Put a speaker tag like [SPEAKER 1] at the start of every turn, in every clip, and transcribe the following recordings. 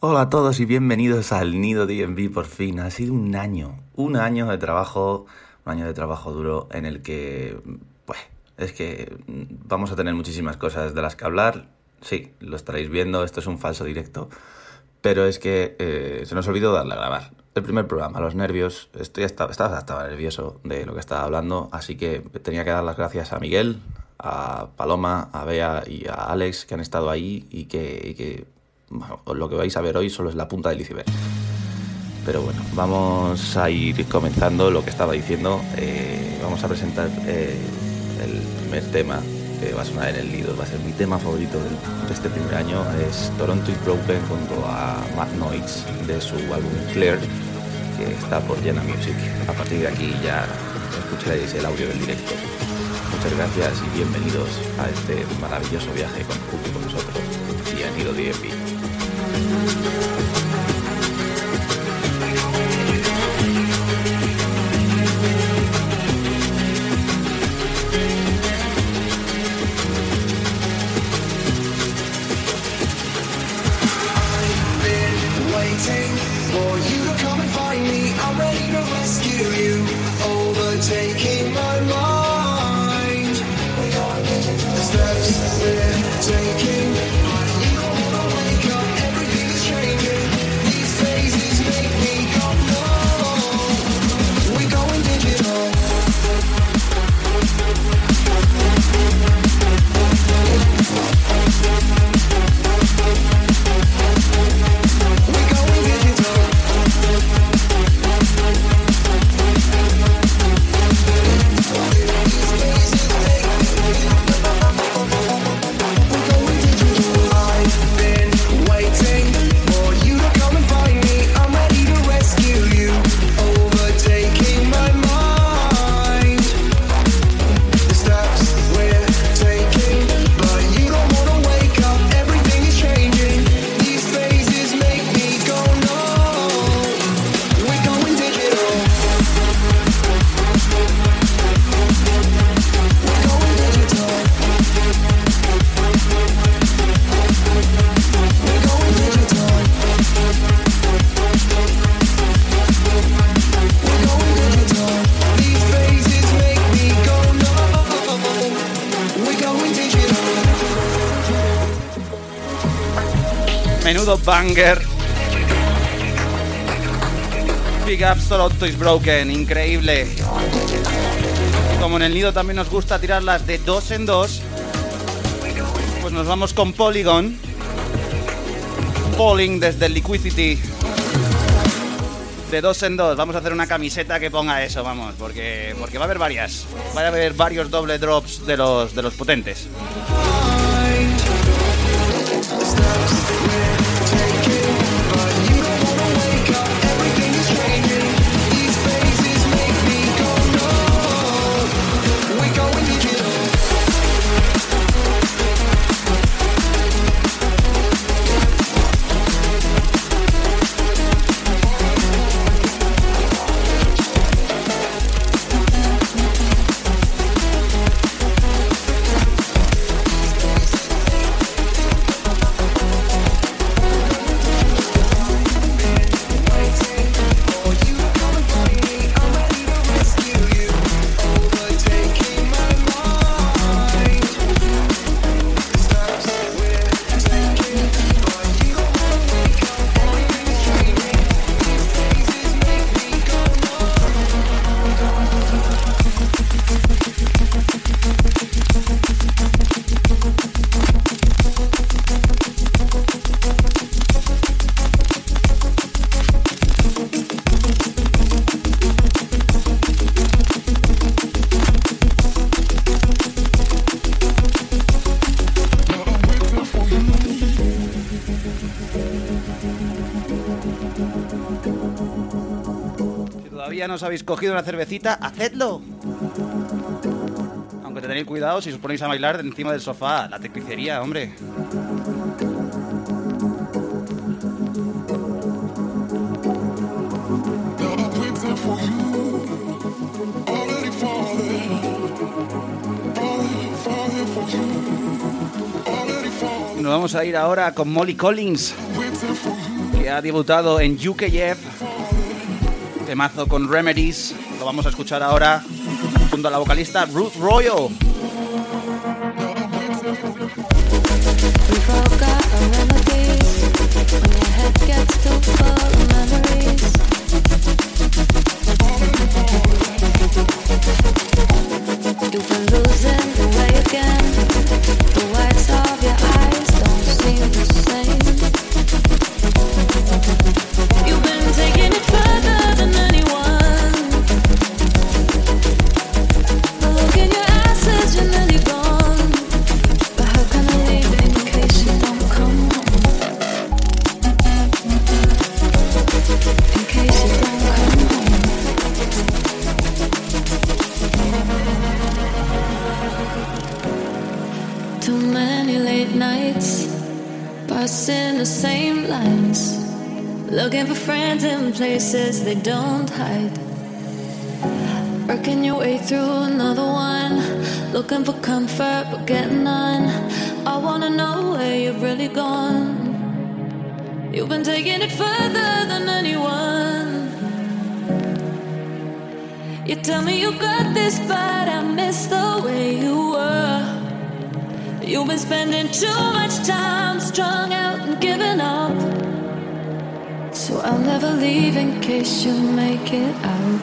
[SPEAKER 1] Hola a todos y bienvenidos al Nido DNB por fin. Ha sido un año, un año de trabajo, un año de trabajo duro en el que, pues, es que vamos a tener muchísimas cosas de las que hablar. Sí, lo estaréis viendo, esto es un falso directo, pero es que eh, se nos olvidó darle a grabar. El primer programa, los nervios, estoy estaba, estaba, estaba nervioso de lo que estaba hablando, así que tenía que dar las gracias a Miguel, a Paloma, a Bea y a Alex que han estado ahí y que lo que vais a ver hoy solo es la punta del iceberg. Pero bueno, vamos a ir comenzando lo que estaba diciendo. Eh, vamos a presentar eh, el primer tema que va a sonar en el Lido. Va a ser mi tema favorito de este primer año. Es Toronto is Broken junto a Matt Noise de su álbum Clear, que está por Jenna Music. A partir de aquí ya escucharéis el audio del directo. Muchas gracias y bienvenidos a este maravilloso viaje con, con nosotros y a Nido DMV.
[SPEAKER 2] Banger. Big Toronto is Broken, increíble. Como en el nido también nos gusta tirarlas de dos en dos, pues nos vamos con Polygon. Polling desde Liquidity. De dos en dos, vamos a hacer una camiseta que ponga eso, vamos, porque, porque va a haber varias. Va a haber varios doble drops de los, de los potentes. Os habéis cogido una cervecita, hacedlo. Aunque tenéis cuidado si os ponéis a bailar encima del sofá, la tapicería, hombre. Nos vamos a ir ahora con Molly Collins. que ha debutado en UKF, temazo con Remedies, lo vamos a escuchar ahora junto a la vocalista Ruth Royal.
[SPEAKER 3] Places they don't hide. Working your way through another one, looking for comfort but getting none. I wanna know where you've really gone. You've been taking it further than anyone. You tell me you got this, but I miss the way you were. You've been spending too leave in case you make it out.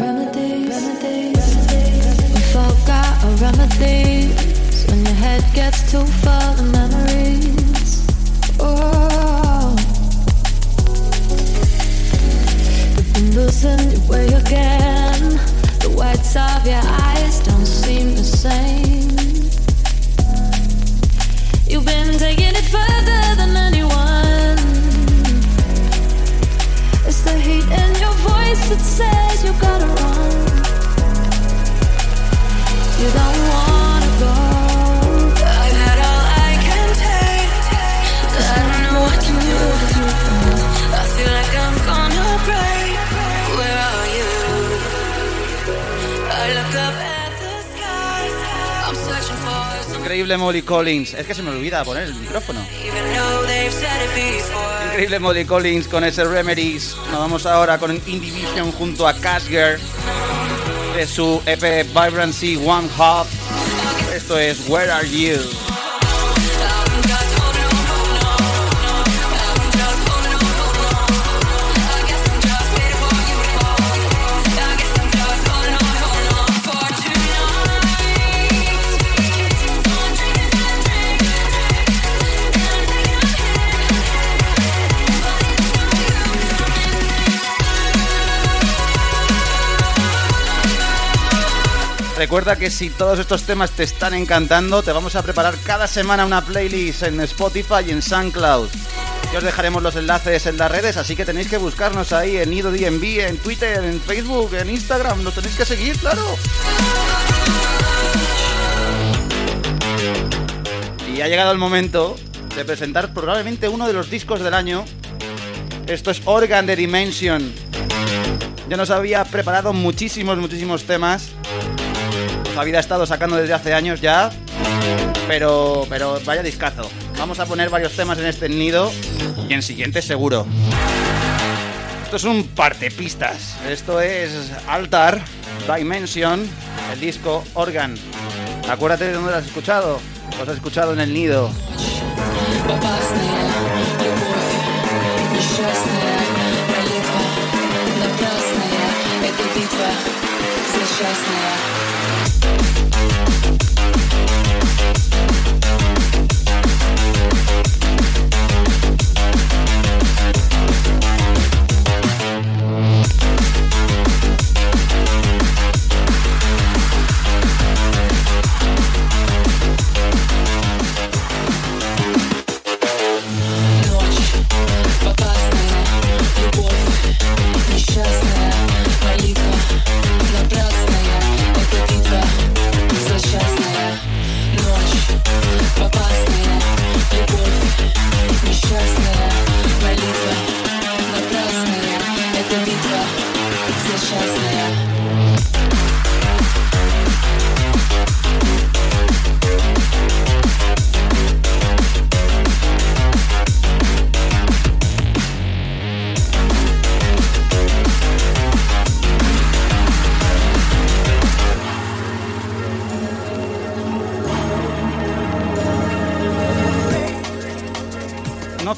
[SPEAKER 3] Remedies, remedies, we forgot a remedy. When your head gets too full of memories. Oh, you've been losing your way again. The whites of your eyes
[SPEAKER 2] Increíble Molly Collins. Es que se me olvida poner el micrófono. Increíble Molly Collins con ese Remedies. Nos vamos ahora con Indivision junto a Casger de su EP Vibrancy One Hub. Esto es Where Are You? Recuerda que si todos estos temas te están encantando, te vamos a preparar cada semana una playlist en Spotify y en SoundCloud. Y os dejaremos los enlaces en las redes, así que tenéis que buscarnos ahí en Nido DNB, en Twitter, en Facebook, en Instagram. Lo tenéis que seguir, claro. Y ha llegado el momento de presentar probablemente uno de los discos del año. Esto es Organ de Dimension. Ya nos había preparado muchísimos, muchísimos temas la vida ha estado sacando desde hace años ya. Pero, pero vaya discazo. Vamos a poner varios temas en este nido y en siguiente seguro. Esto es un partepistas. Esto es Altar, Dimension, el disco Organ. Acuérdate de dónde lo has escuchado. Lo has escuchado en el nido.
[SPEAKER 3] несчастная молитва напрасная Это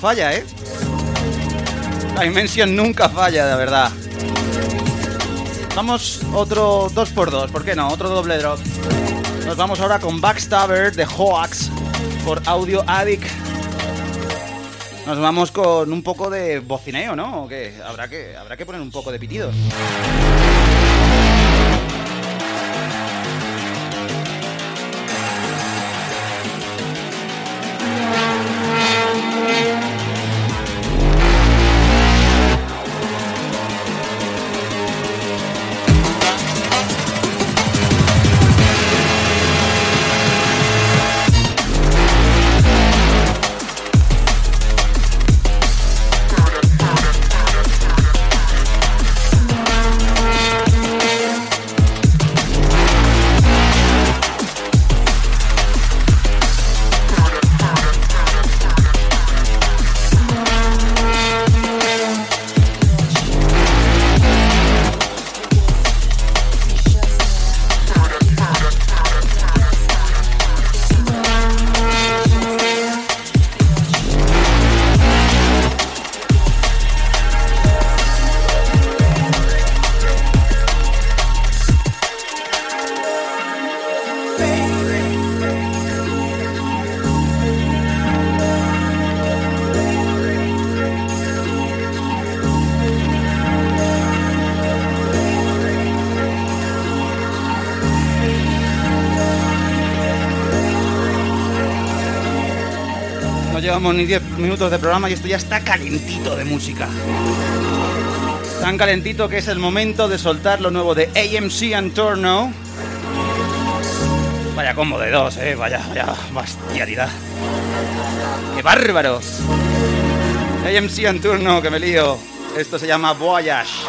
[SPEAKER 2] Falla, ¿eh? Dimension nunca falla, de verdad. Vamos otro 2x2, ¿por qué no? Otro doble drop. Nos vamos ahora con Backstabber de Hoax por Audio Addict. Nos vamos con un poco de bocineo, ¿no? Habrá que, habrá que poner un poco de pitidos. Llevamos ni 10 minutos de programa y esto ya está calentito de música. Tan calentito que es el momento de soltar lo nuevo de AMC and Torno. Vaya combo de dos, eh. Vaya, vaya bestialidad. ¡Qué bárbaro! AMC and Turno, que me lío. Esto se llama Voyage.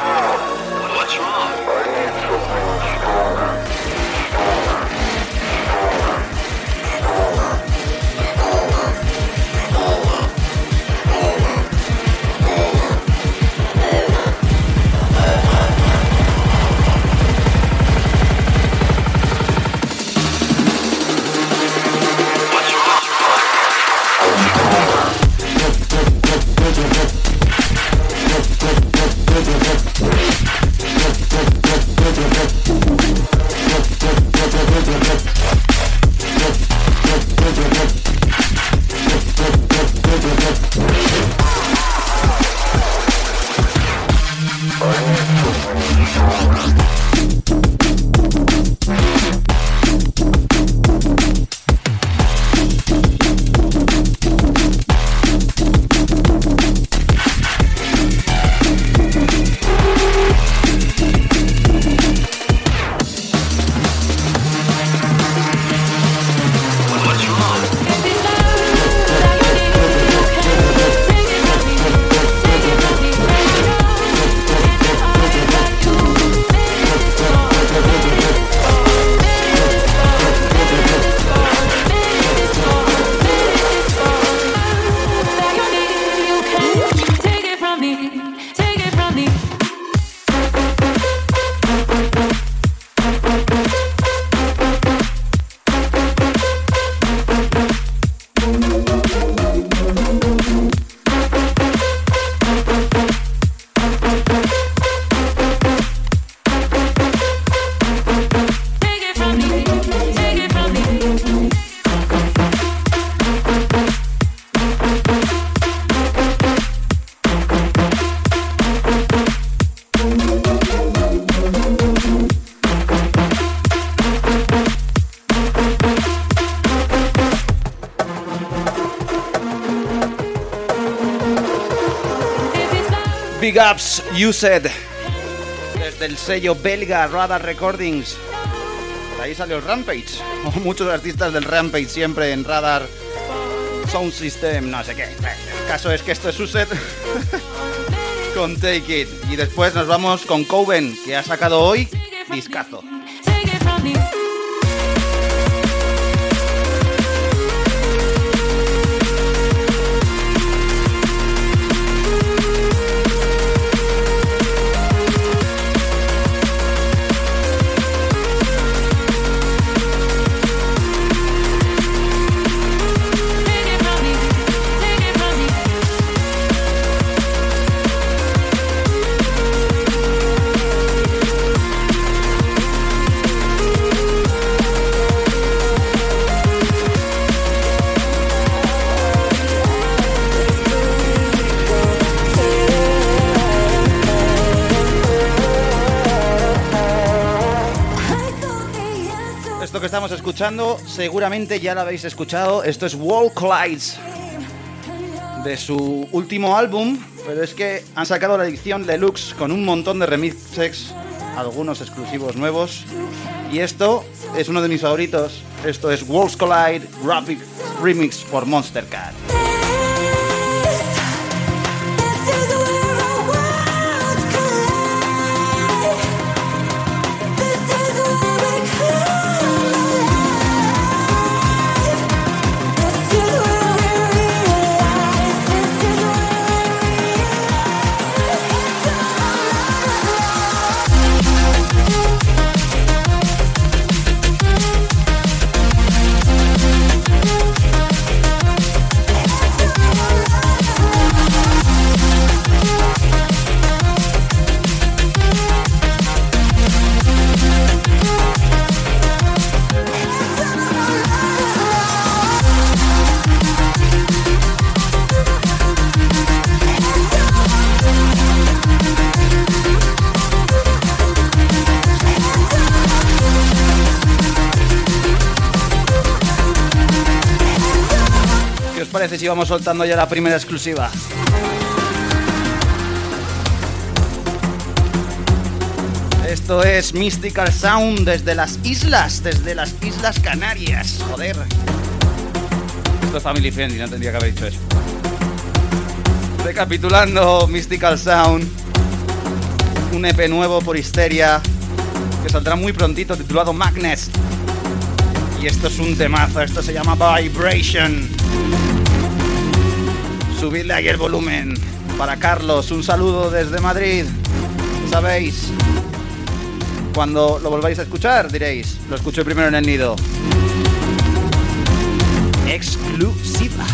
[SPEAKER 2] Said. Desde el sello belga Radar Recordings. De ahí salió Rampage. Muchos artistas del Rampage siempre en Radar Sound System, no sé qué. El caso es que esto es Uset con Take It. Y después nos vamos con Coven, que ha sacado hoy discazo. Escuchando, seguramente ya la habéis escuchado. Esto es Wall Collides de su último álbum, pero es que han sacado la edición deluxe con un montón de remixes, algunos exclusivos nuevos. Y esto es uno de mis favoritos. Esto es Worlds Collide Rapid Remix por Monster Cat. Vamos soltando ya la primera exclusiva? Esto es Mystical Sound desde las islas, desde las Islas Canarias. Joder. Esto es family friendly, no tendría que haber dicho eso. Recapitulando Mystical Sound, un EP nuevo por Histeria que saldrá muy prontito titulado Magnus. Y esto es un temazo, esto se llama Vibration. Subidle ahí el volumen. Para Carlos, un saludo desde Madrid. Sabéis, cuando lo volváis a escuchar, diréis, lo escuché primero en el nido. Exclusiva.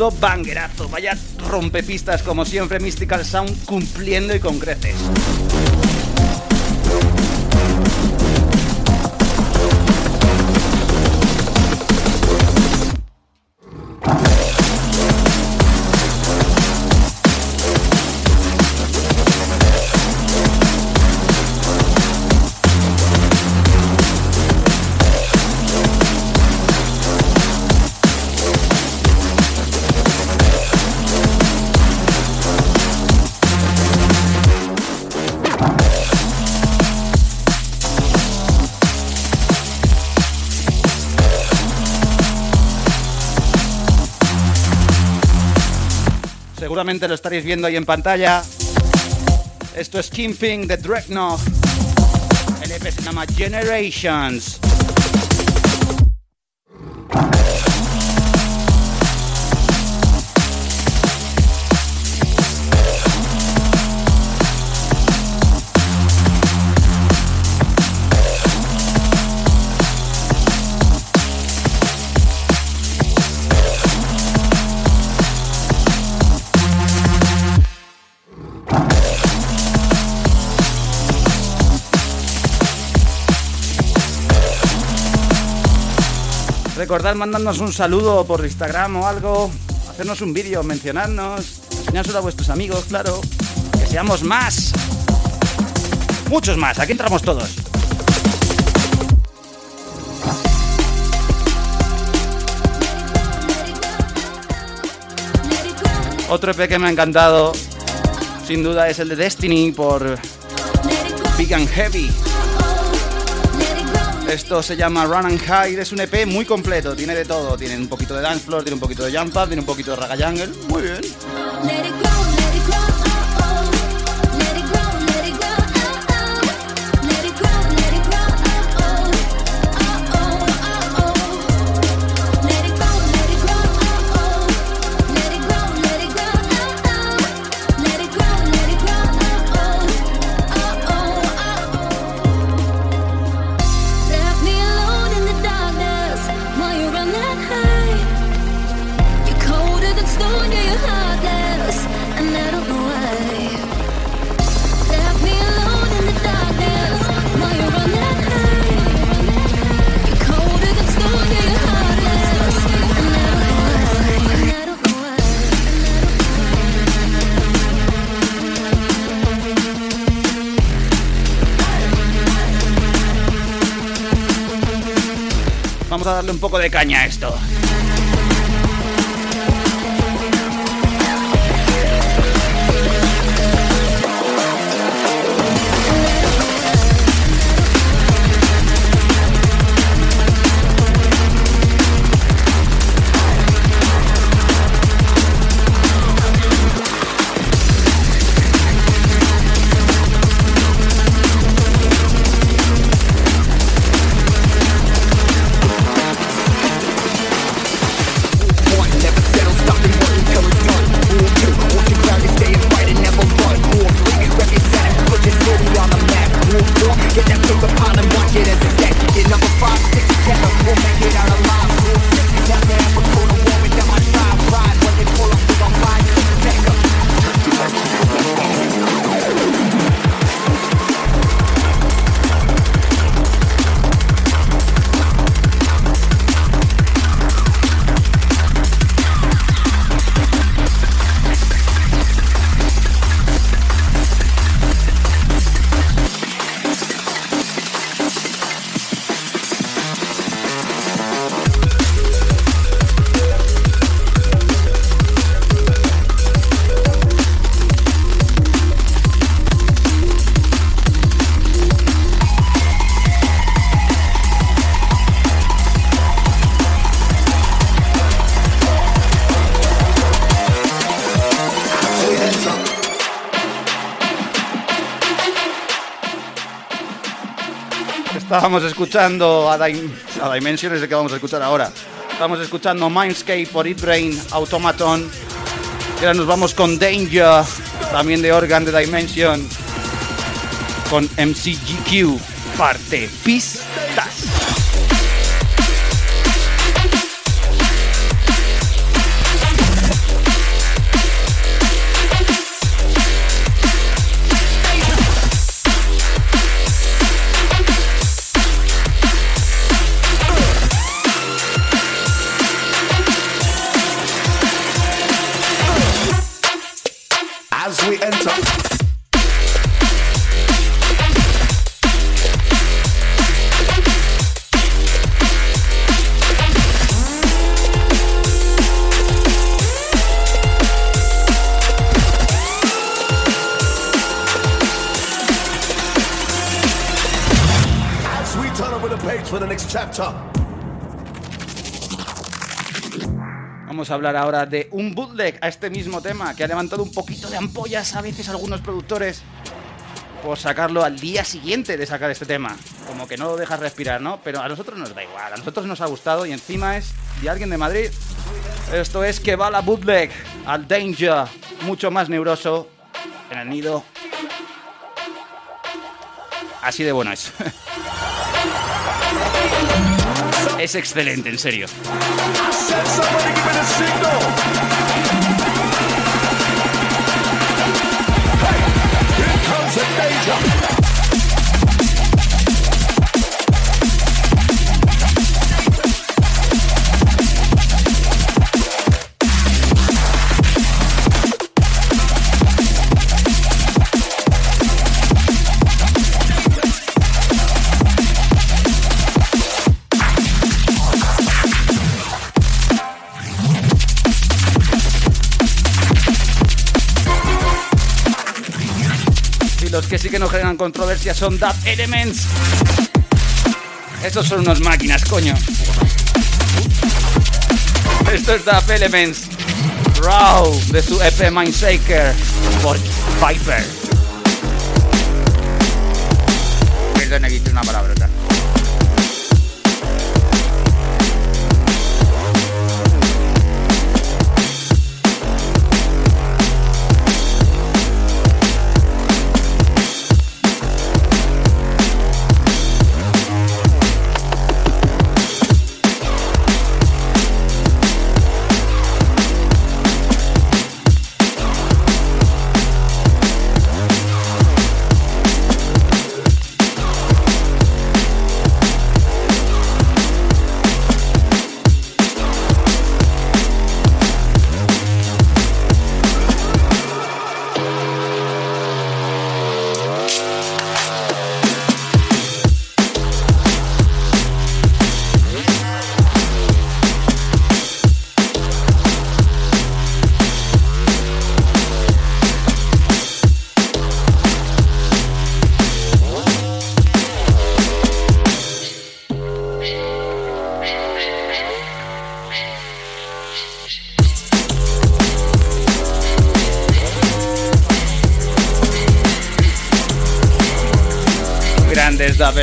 [SPEAKER 2] Menudo banguerazo. Vaya rompepistas como siempre Mystical Sound cumpliendo y con creces. Lo estaréis viendo ahí en pantalla. Esto es Kimping de Dreadnought. El EP se llama Generations. Recordad mandarnos un saludo por Instagram o algo, hacernos un vídeo, mencionarnos, enseñárselo a vuestros amigos, claro. Que seamos más. Muchos más, aquí entramos todos. Otro EP que me ha encantado, sin duda, es el de Destiny por Big and Heavy. Esto se llama Run and Hide, es un EP muy completo, tiene de todo, tiene un poquito de dance floor, tiene un poquito de jump up, tiene un poquito de raga jungle, muy bien. Un poco de caña esto. Estábamos escuchando a, Dim a Dimension, es el que vamos a escuchar ahora. Estamos escuchando Mindscape por It Brain, Automaton. Y ahora nos vamos con Danger, también de Organ de Dimension, con MCGQ, parte pistas. Hablar ahora de un bootleg a este mismo tema que ha levantado un poquito de ampollas a veces algunos productores por sacarlo al día siguiente de sacar este tema. Como que no lo dejas respirar, ¿no? Pero a nosotros nos da igual, a nosotros nos ha gustado y encima es de alguien de Madrid. Esto es que va la bootleg al Danger, mucho más neuroso en el nido. Así de bueno es. Es excelente, en serio. Que sí que no generan controversia son Dub Elements. Estos son unos máquinas, coño. Esto es Elements. Raw de su EP Mindshaker por Viper.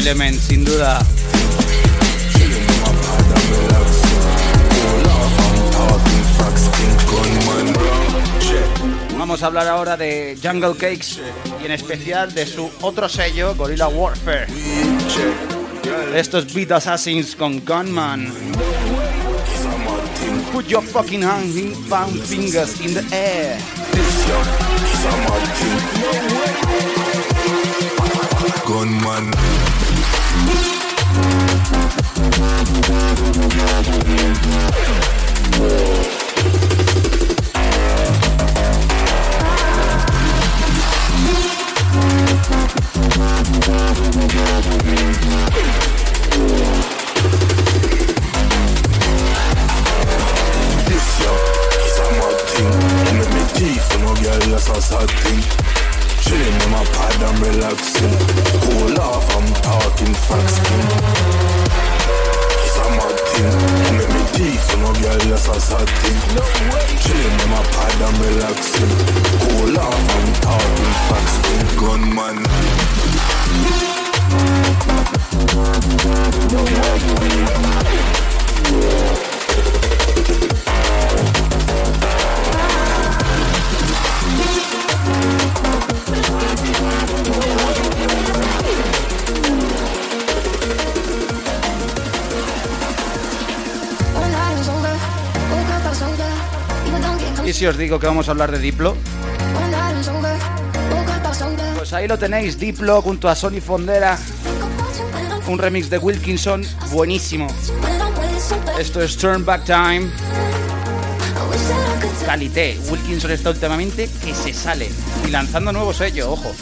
[SPEAKER 2] Sin duda. Vamos a hablar ahora de Jungle Cakes y en especial de su otro sello, Gorilla Warfare. Estos Beat Assassins con Gunman. Put your fucking hand fingers in the air.
[SPEAKER 4] Gunman. Yeah. Teeth, you know, girl, that's a sad thing. Chilling in my pad and relaxing. Cool off, I'm talking facts, king. Gunman.
[SPEAKER 2] ¿Y si os digo que vamos a hablar de Diplo? Pues ahí lo tenéis, Diplo junto a Sony Fondera. Un remix de Wilkinson buenísimo. Esto es Turn Back Time. Calité. Wilkinson está últimamente que se sale. Y lanzando nuevo sello, ojo.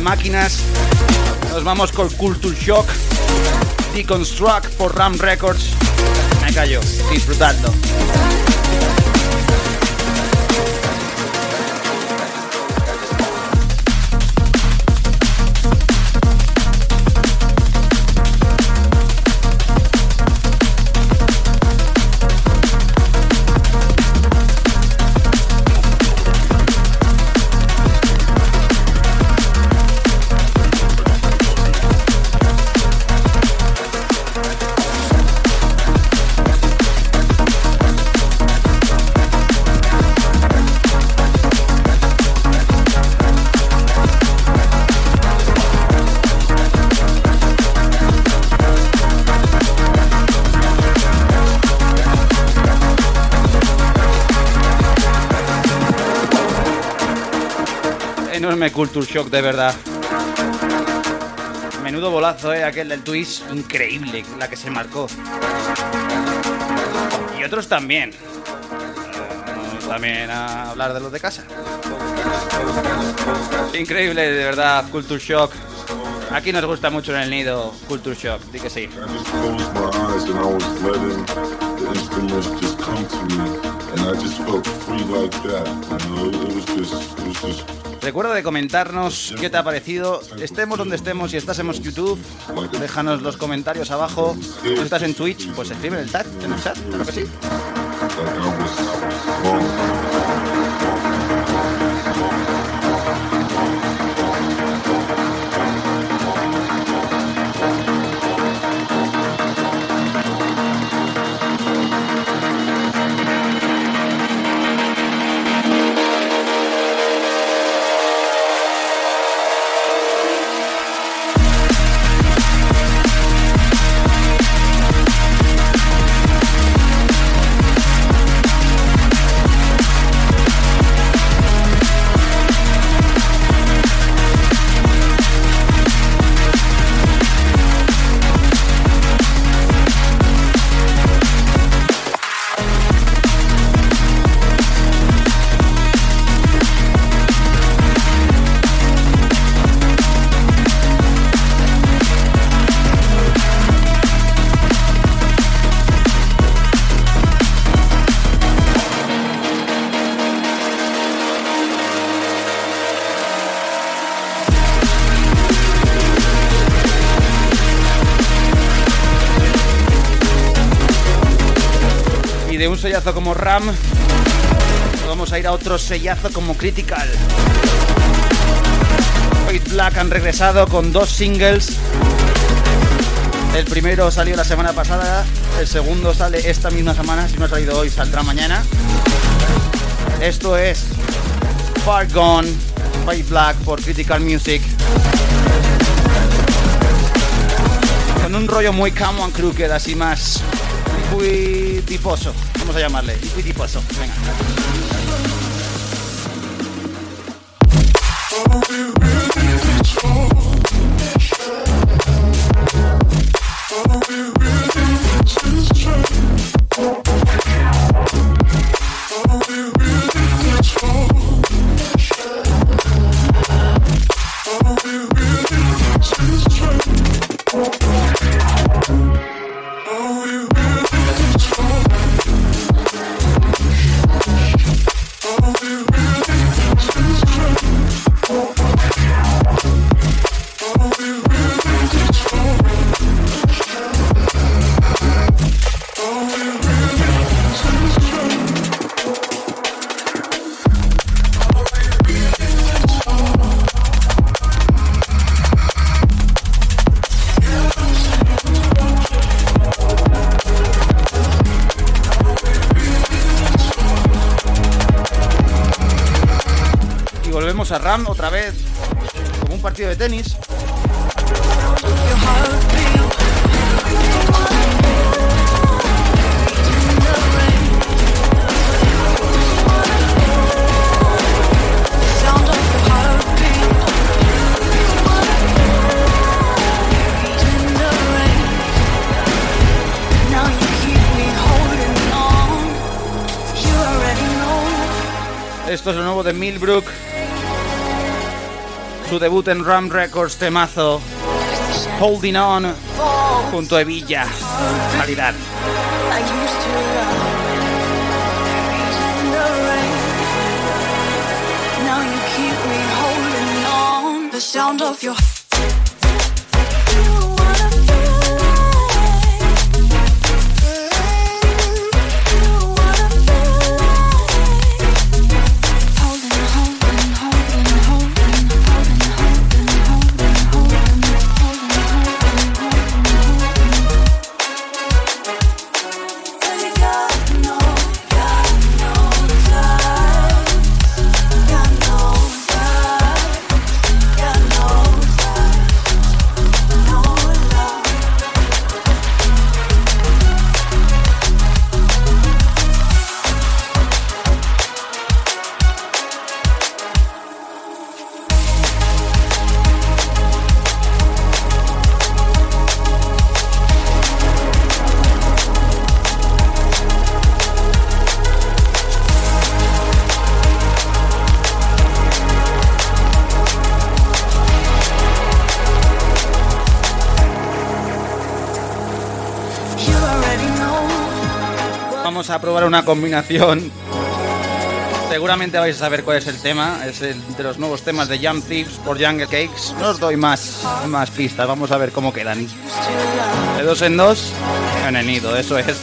[SPEAKER 2] De máquinas. Nos vamos con Culture Shock, Deconstruct por Ram Records. Me callo, disfrutando. Enorme culture shock de verdad. Menudo bolazo, eh, aquel del twist, increíble, la que se marcó. Y otros también. Vamos también a hablar de los de casa. Increíble, de verdad, culture shock. Aquí nos gusta mucho en el nido Culture Shock, di que sí. Recuerda de comentarnos qué te ha parecido. Estemos donde estemos, si estás en YouTube, déjanos los comentarios abajo. Si estás en Twitch, pues escribe en el chat, en el chat, claro que sí.
[SPEAKER 3] Sellazo como Ram, vamos a ir a otro sellazo como Critical. Fate Black han regresado con dos singles. El primero salió la semana pasada, el segundo sale esta misma semana, si no ha salido hoy saldrá mañana. Esto es Far Gone, Fate Black por Critical Music. Con un rollo muy camo and crooked, así más tiposo, vamos a llamarle, tiposo. Venga. Millbrook. Su debut en Ram Records temazo. Holding On junto a Evilla. Calidad. Una combinación. Seguramente vais a saber cuál es el tema. Es el de los nuevos temas de Jump Thieves por Jungle Cakes. No os doy más, más pistas. Vamos a ver cómo quedan. De dos en dos, en el nido. Eso es.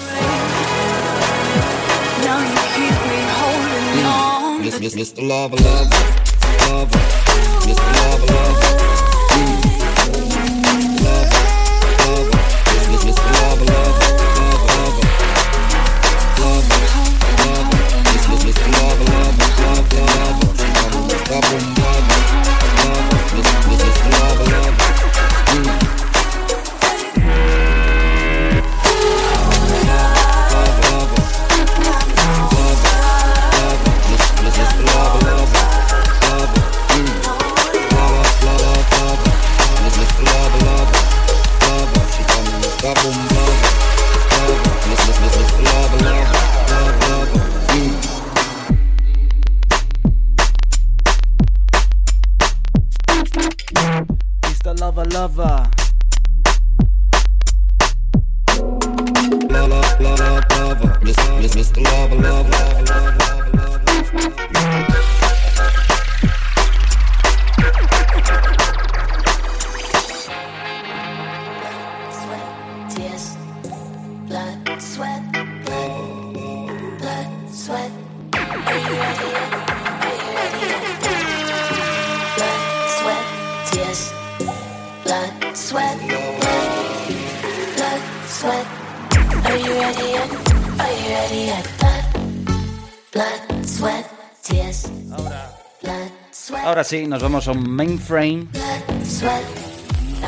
[SPEAKER 2] Sí, nos vamos a un mainframe.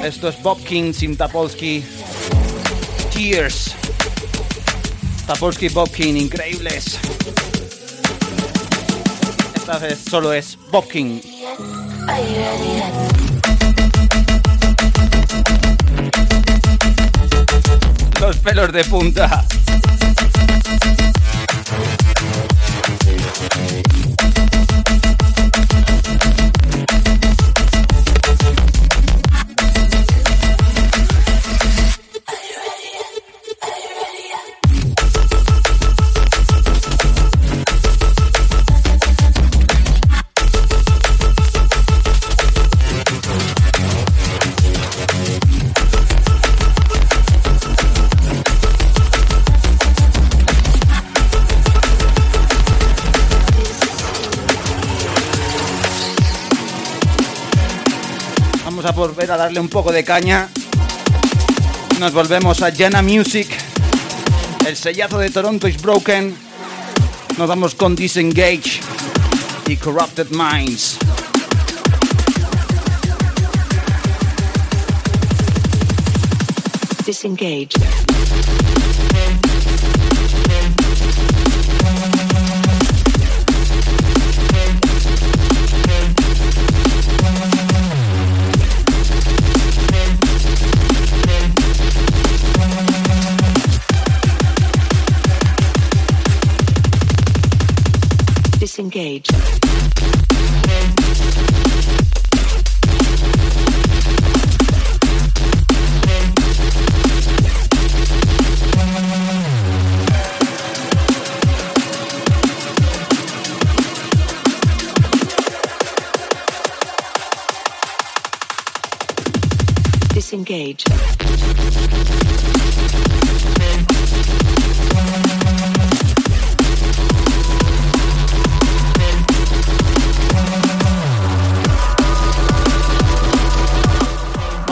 [SPEAKER 2] Esto es Bob King sin Tapolsky. Tears. Tapolsky y Bob King, increíbles. Esta vez solo es Bob King.
[SPEAKER 3] Are you ready yet?
[SPEAKER 2] Los pelos de punta. Darle un poco de caña. Nos volvemos a Jana Music. El sellazo de Toronto is broken. Nos vamos con Disengage y Corrupted Minds.
[SPEAKER 5] Disengage.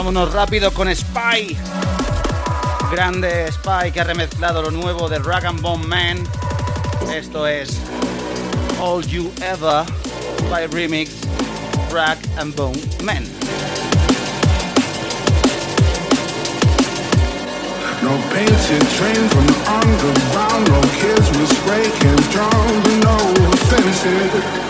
[SPEAKER 2] Vámonos rápido con Spy. Grande Spy que ha remezclado lo nuevo de Rag and Bone Man. Esto es All You Ever by Remix Rag and Bone Man.
[SPEAKER 6] No the underground, no kids with no.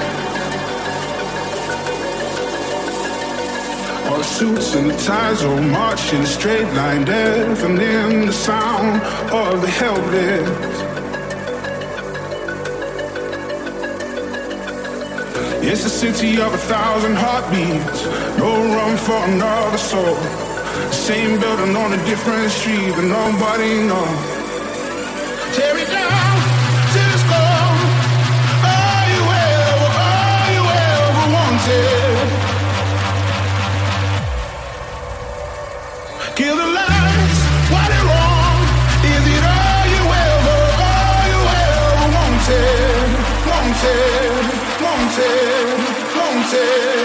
[SPEAKER 6] Suits and ties all marching straight line, deafening the sound of the helpless. It's a city of a thousand heartbeats, no room for another soul. Same building on a different street, but nobody knows. Wanted, wanted, wanted,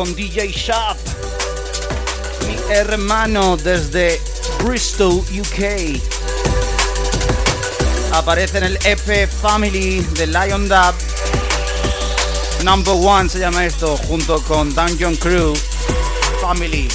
[SPEAKER 2] con DJ Sharp, mi hermano desde Bristol, UK. Aparece en el EP Family de Lion Dub. Number One se llama esto, junto con Dungeon Crew, Family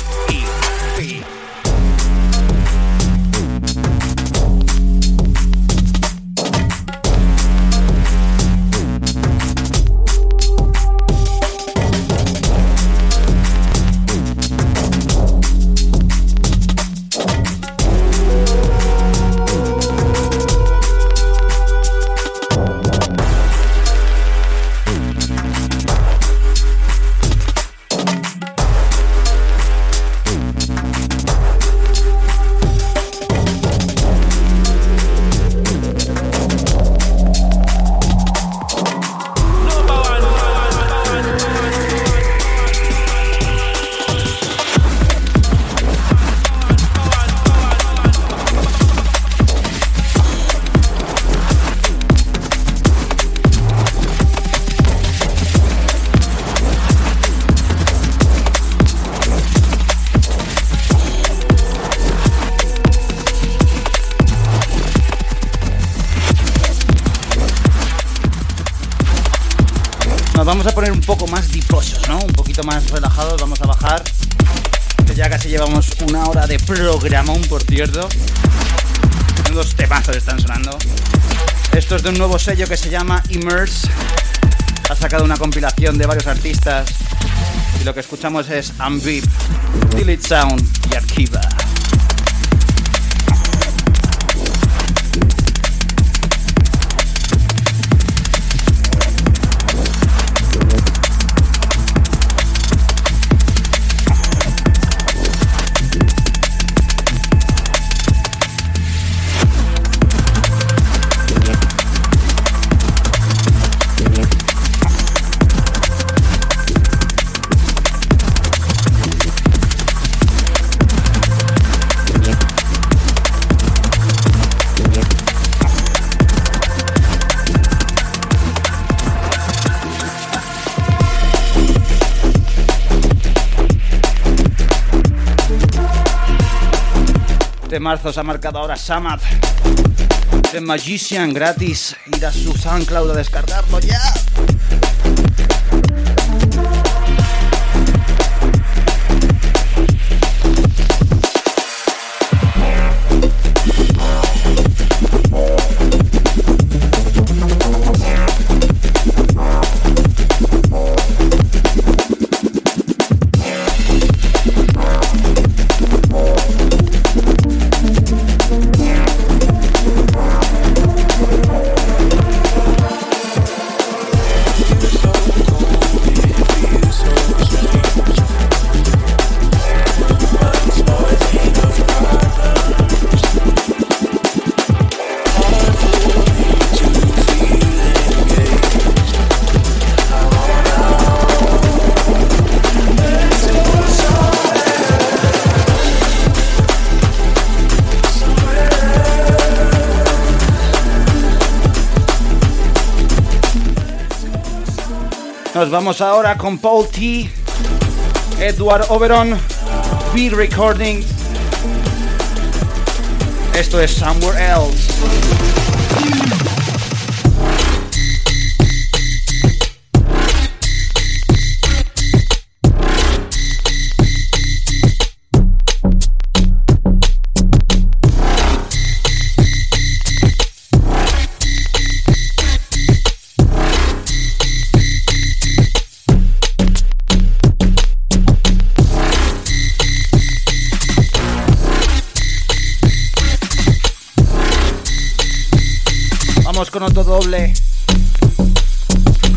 [SPEAKER 2] Vamos a poner un poco más diposos, ¿no? Un poquito más relajados, vamos a bajar. Ya casi llevamos una hora de programón, por cierto. Unos temazos están sonando. Esto es de un nuevo sello que se llama Immerse. Ha sacado una compilación de varios artistas. Y lo que escuchamos es Ambip, Delete Sound y Arkiva. Marzo se ha marcado ahora Samad. The Magician gratis. Ir a su SoundCloud a descargarlo ya. Vamos ahora con Paul T, Edward Oberon, Beat Recordings. Esto es Somewhere Else.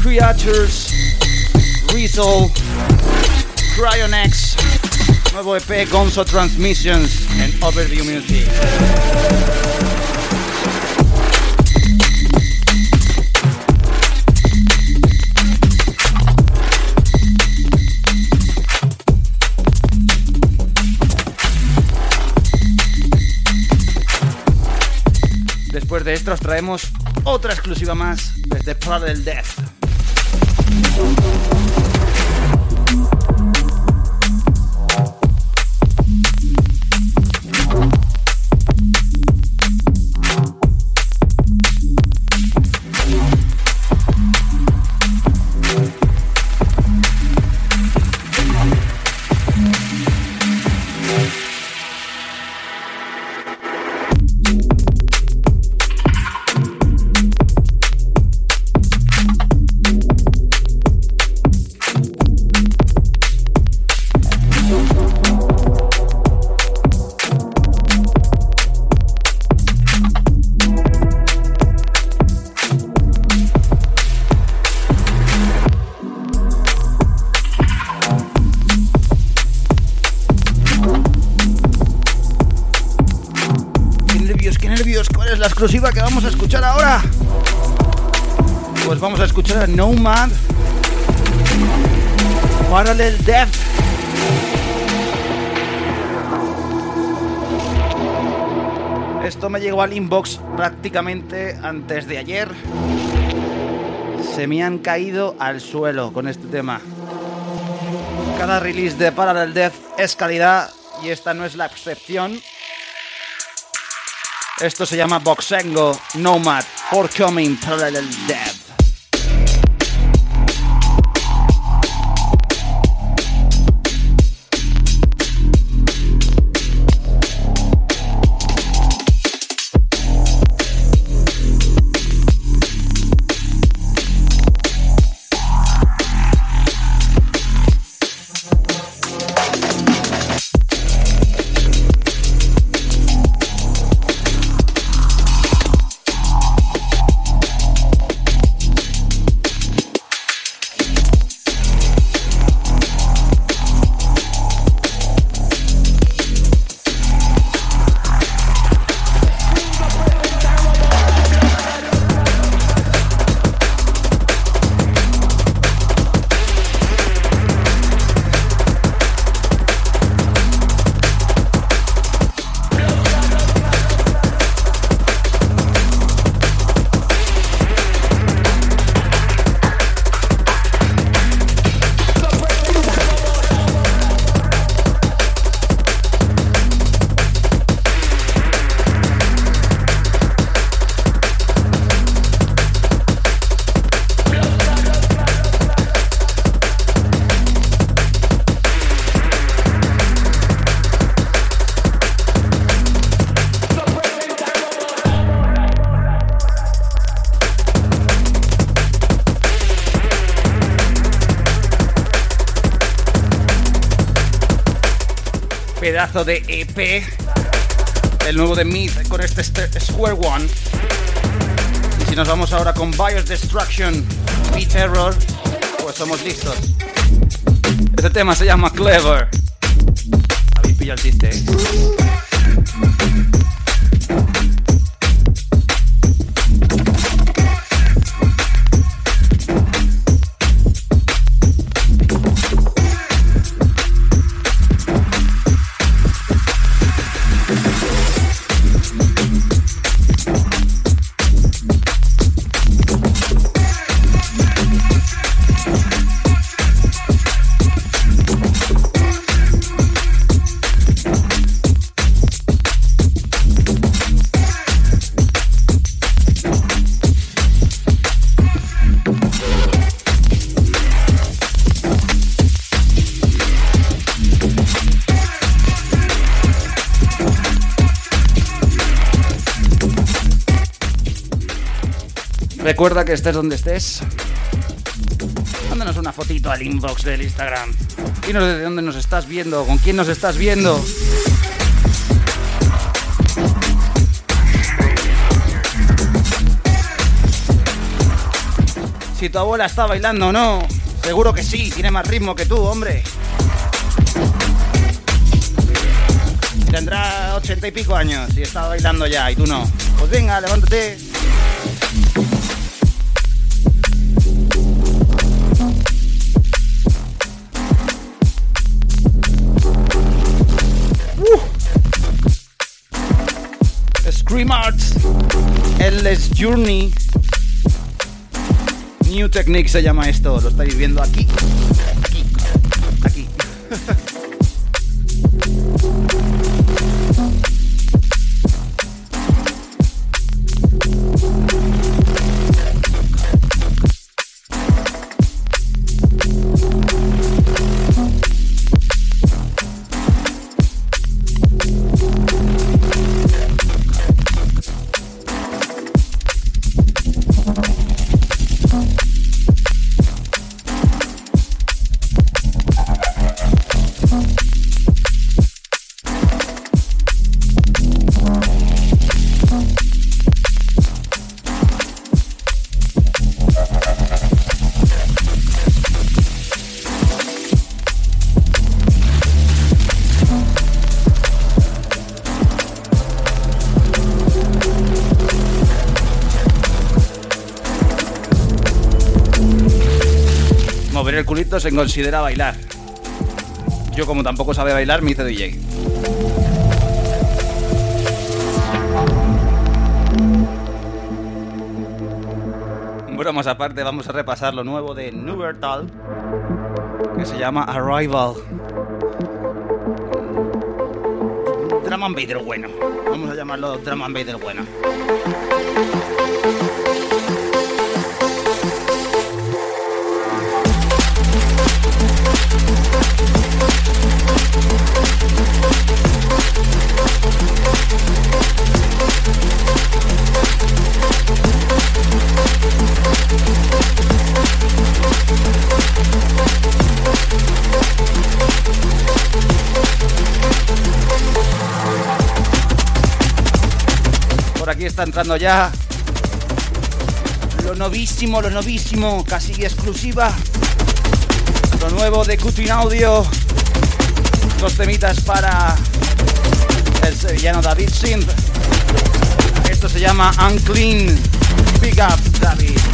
[SPEAKER 2] Creatures, Resolve, Cryonex, nuevo EP Gonzo Transmissions en Overview Music. Después de esto os traemos otra exclusiva más desde Parallel Death. Escuchar a Nomad Parallel Death. Esto me llegó al inbox prácticamente antes de ayer. Se me han caído al suelo con este tema. Cada release de Parallel Death es calidad y esta no es la excepción. Esto se llama Boxengo Nomad Forthcoming Parallel Death. Pedazo de EP, el nuevo de Myth con este Square One. Y si nos vamos ahora con Bios Destruction, Beat Terror, pues somos listos. Este tema se llama Clever. Habéis pillado el chiste, ¿eh? Recuerda que estés donde estés. Mándanos una fotito al inbox del Instagram. Dinos desde dónde nos estás viendo, con quién nos estás viendo. Si tu abuela está bailando o no. Seguro que sí, tiene más ritmo que tú, hombre. Tendrá ochenta y pico años y está bailando ya y tú no. Pues venga, levántate. Endless Journey. New Technique se llama esto, lo estáis viendo. Aquí. Se considera bailar. Yo como tampoco sabe bailar, me hice DJ. Bromas aparte, vamos a repasar lo nuevo de Nubertal, que se llama Arrival. Drum and del bueno. Vamos a llamarlo Drum and del bueno. Está entrando ya lo novísimo, lo novísimo, casi exclusiva. Lo nuevo de Cutin Audio. Dos temitas para el sevillano David Simp. Esto se llama Unclean. Big up, David.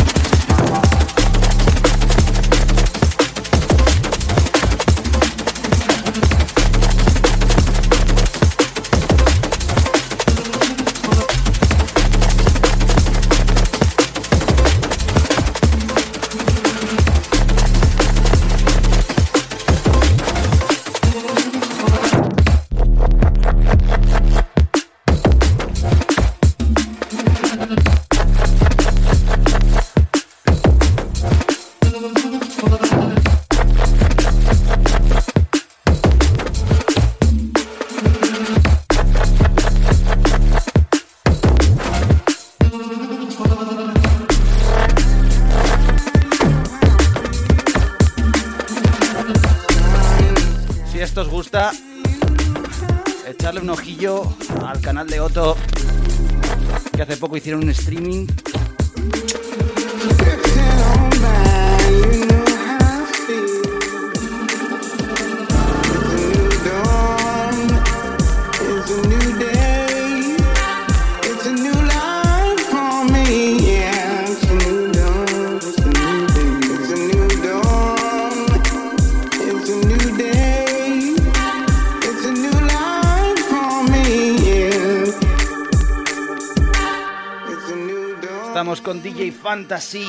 [SPEAKER 2] Fantasy,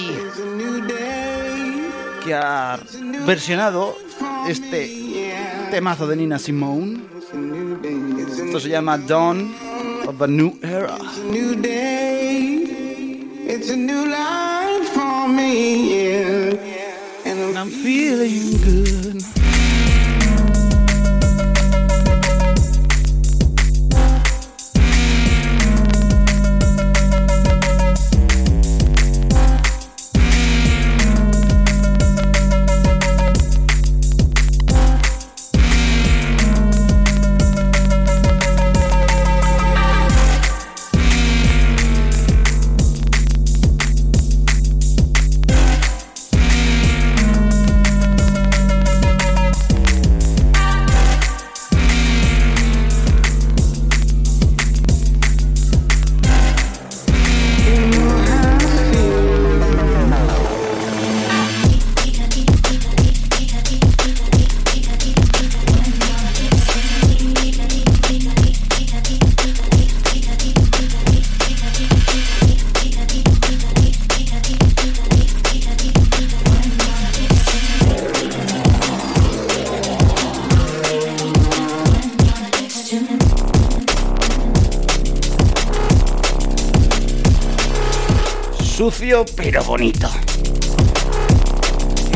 [SPEAKER 2] que ha versionado este temazo de Nina Simone. Esto se llama Dawn of a new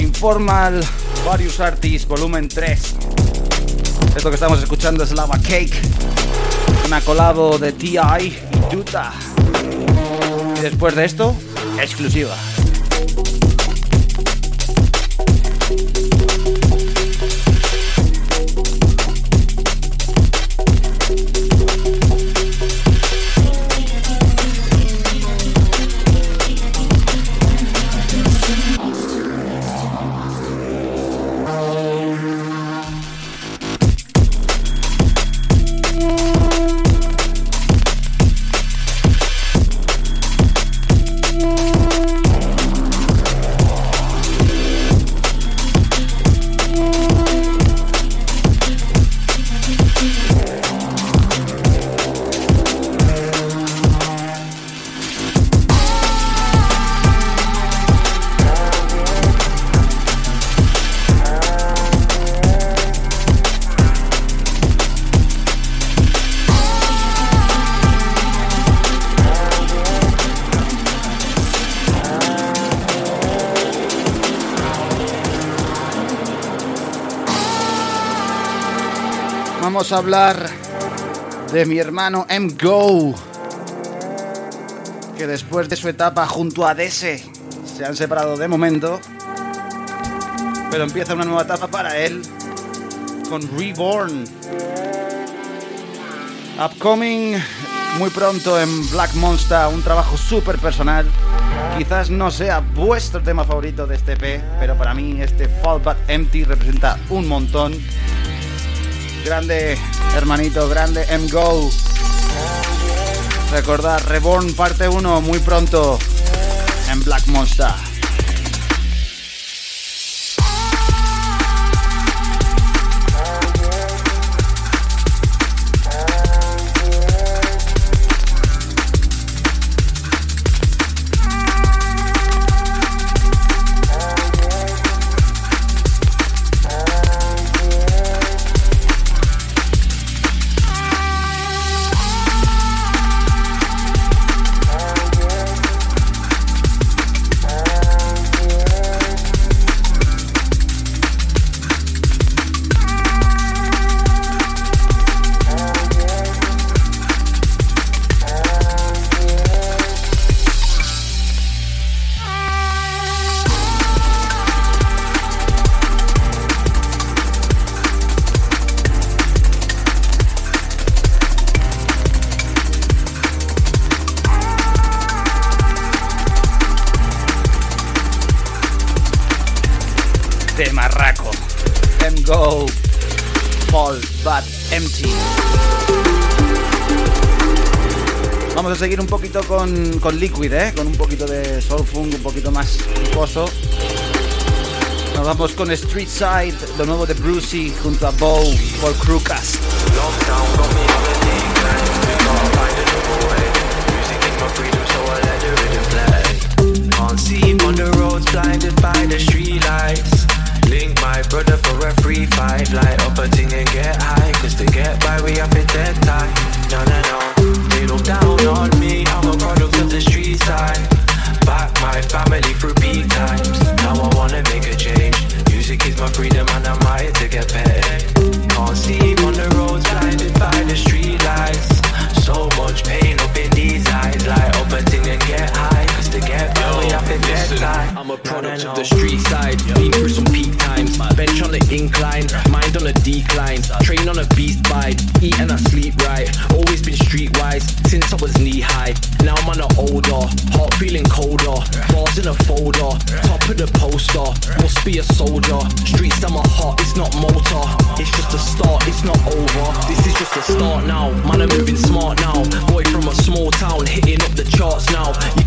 [SPEAKER 2] Informal Various Artists Volumen 3. Esto que estamos escuchando es Lava Cake. Una colabo de T.I. y Duta. Y después de esto, exclusiva. Vamos a hablar de mi hermano M. Go, que después de su etapa junto a Dese se han separado de momento, pero empieza una nueva etapa para él con Reborn. Upcoming muy pronto en Black Monster, un trabajo súper personal. Quizás no sea vuestro tema favorito de este EP, pero para mí este Fall Empty representa un montón. Grande hermanito, grande M-Go. Recordad, Reborn parte 1 muy pronto en Black Monster. Poquito con, con Liquid, ¿eh? con un poquito de soul funk, un poquito más picoso. Nos vamos con Street Side, lo nuevo de Brucey junto a Bow por Crewcast.
[SPEAKER 7] Can't see on the roads, blinded by the street lights. Link my brother for a free fight. Light up a thing and get high. Cause to get by, we have it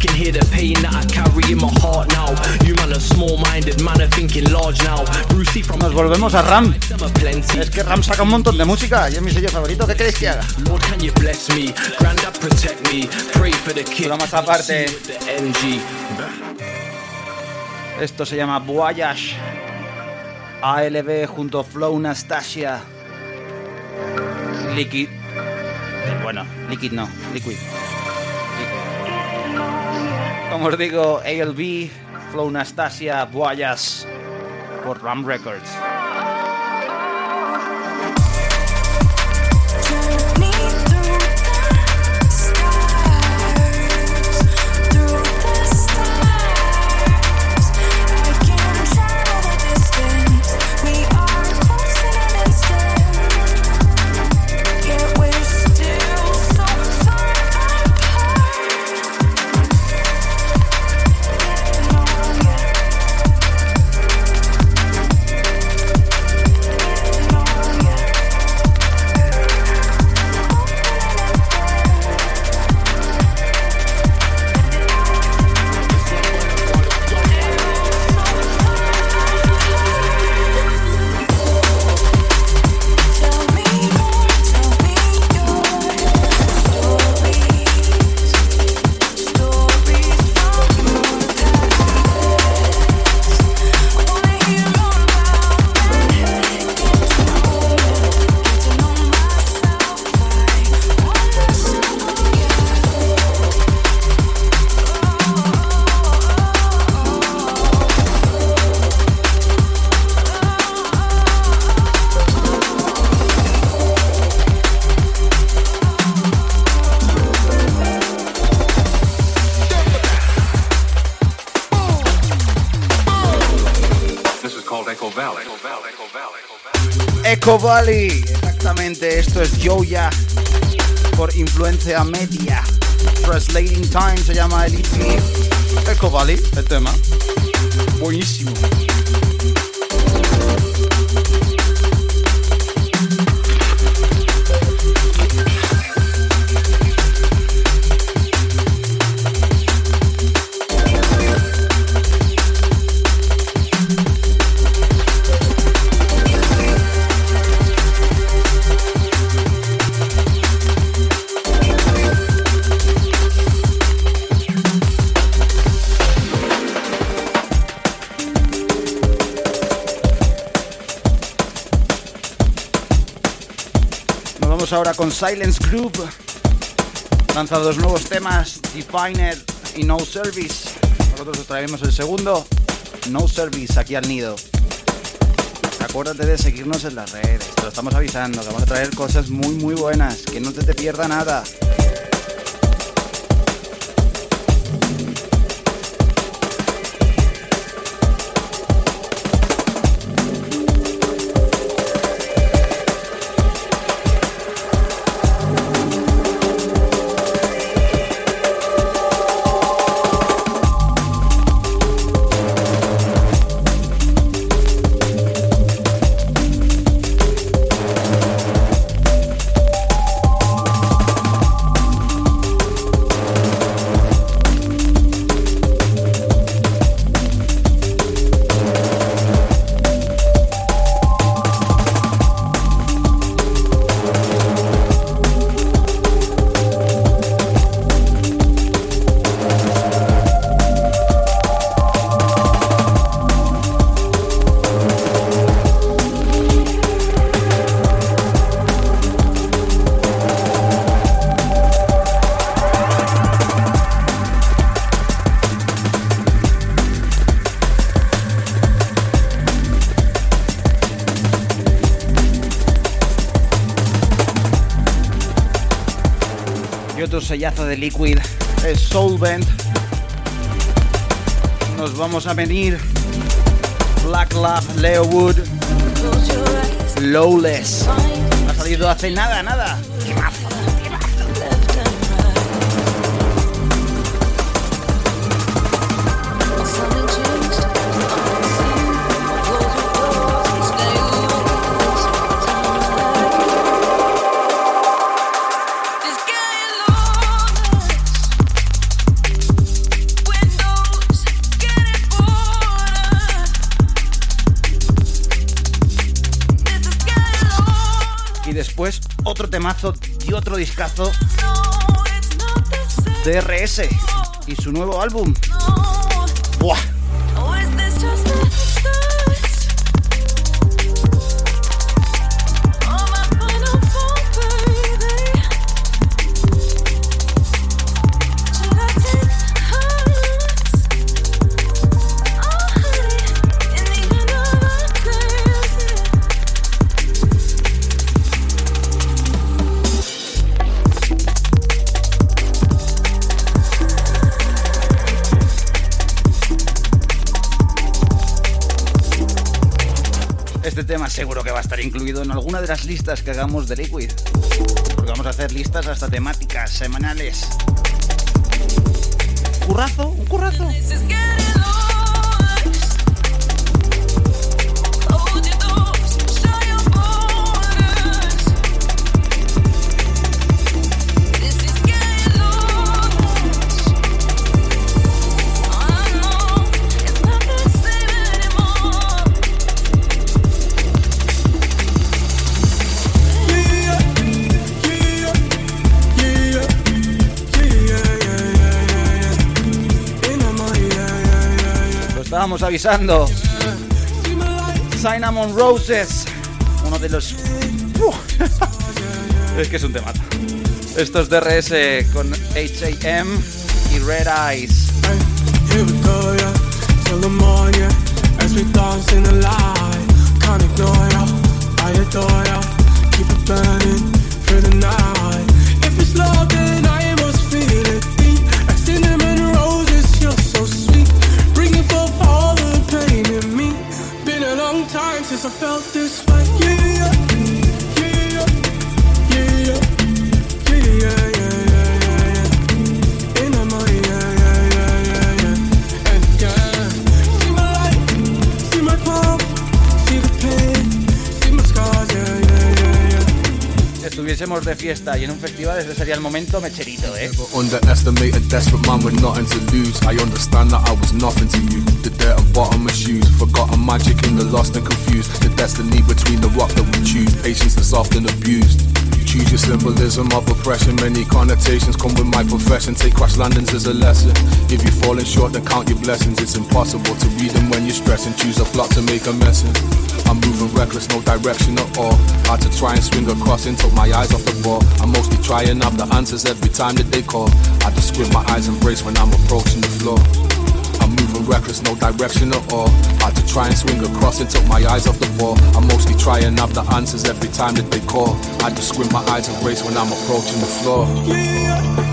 [SPEAKER 8] can hear the pain that I carry in my heart now. You man are small-minded, man are thinking large now. Brucey from
[SPEAKER 2] Nos volvemos a Ram. Es que Ram saca un montón de música y es mi sello favorito. ¿Qué queréis que haga?
[SPEAKER 8] Lord, can you bless me? Granddad, protect me. Pray for the kid.
[SPEAKER 2] Pero más aparte. Esto se llama Voyage. ALB junto a Flow Nastasia. Liquid. Bueno, Liquid no, Liquid. Como os digo, ALB, Flow Nastasia, Voyage por Ram Records. Exactamente, esto es Joya por influencia media. Translating Time se llama el EP. Echo Valley, el tema. Buenísimo. Ahora con Silence Group. Lanza dos nuevos temas, Definer y No Service. Nosotros os traemos el segundo, No Service, aquí al nido. Acuérdate de seguirnos en las redes, te lo estamos avisando, que vamos a traer cosas muy muy buenas, que no se te pierda nada. Liquid es Solvent. Nos vamos a venir Black Love, Leo Wood, Lowless. Ha salido hace nada, nada. Discazo DRS y su nuevo álbum. Listas que hagamos de Liquid. Porque vamos a hacer listas hasta temáticas semanales. ¿Currazo? ¿Un currazo? Avisando. Cinnamon Roses. Uno de los. ¡Uf! es que es un tema. Esto es DRS con HAM y Red Eyes.
[SPEAKER 9] The. I felt it.
[SPEAKER 3] Estuviésemos de fiesta y en un festival, ese sería el momento mecherito, ¿eh?
[SPEAKER 4] Never underestimate a desperate man with nothing to lose. I understand that I was nothing to you. The dirt and bottom of shoes. Forgotten magic in the lost and confused. The destiny between the rock that we choose. Patience that's often abused. Choose your symbolism of oppression. Many connotations come with my profession. Take crash landings as a lesson. If you're falling short, then count your blessings. It's impossible to read them when you're stressing. Choose a plot to make a mess in. I'm moving reckless, no direction at all. Hard to try and swing across and took my eyes off the ball. I'm mostly trying up the answers every time that they call. I just squint my eyes and brace when I'm approaching the floor. I'm reckless, no direction at all. Hard to try and swing across and took my eyes off the ball. I'm mostly trying up the answers every time that they call. I just squint my eyes and brace when I'm approaching the floor.
[SPEAKER 3] Antes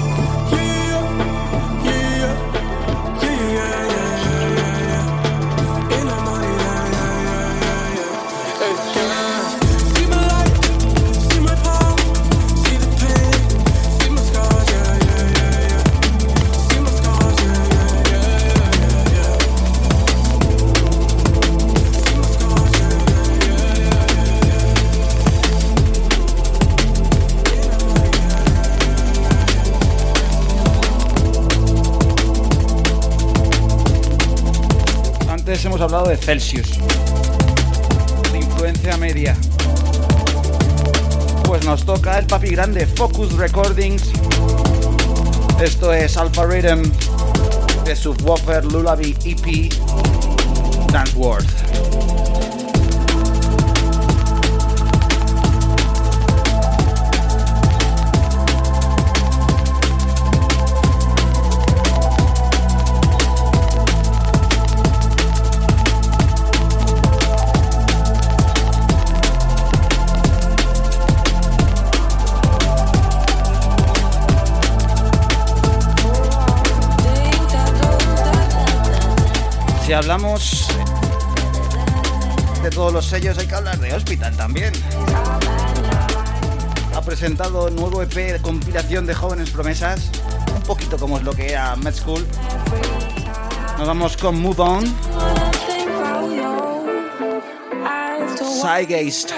[SPEAKER 3] hablado de Celsius, influencia media. Pues nos toca el papi grande Focus Recordings. Esto es Alpha Rhythm de Subwoofer Lullaby EP Danceworth. Si hablamos de todos los sellos, hay que hablar de Hospital también. Ha presentado nuevo EP compilación de jóvenes promesas, un poquito como es lo que era Med School. Nos vamos con Move On, Sidegeist,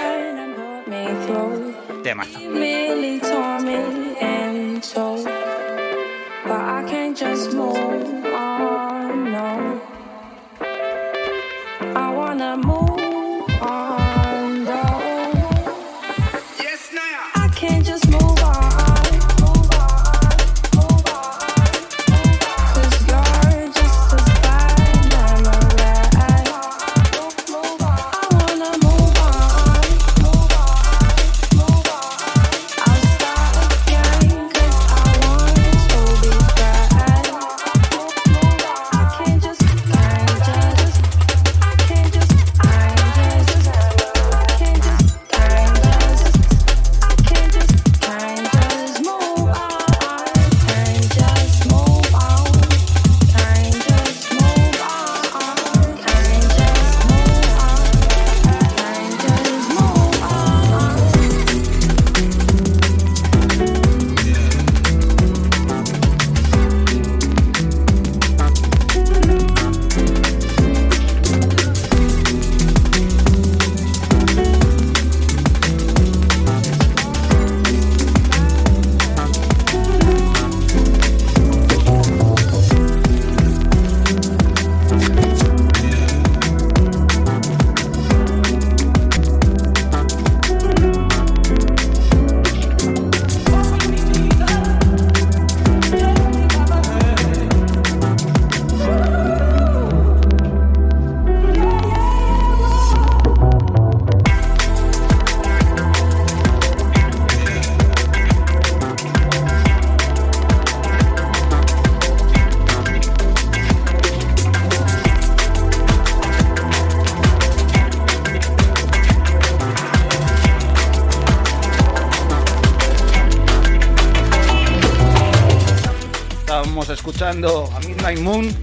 [SPEAKER 3] escuchando a Midnight Moon,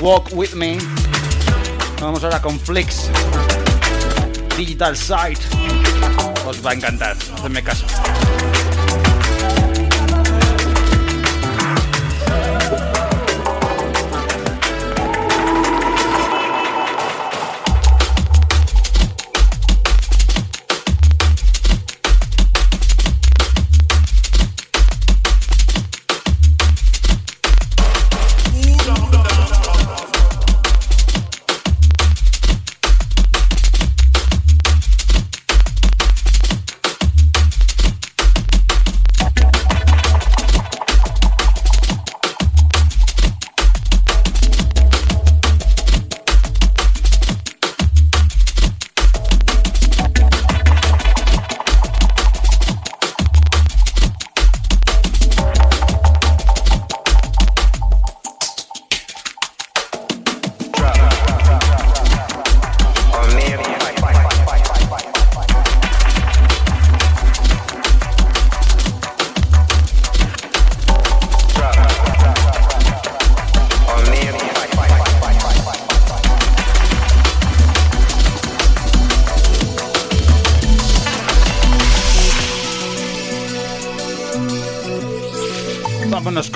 [SPEAKER 3] Walk With Me. Vamos ahora con Flix, Digital Side. Os va a encantar, hacedme caso.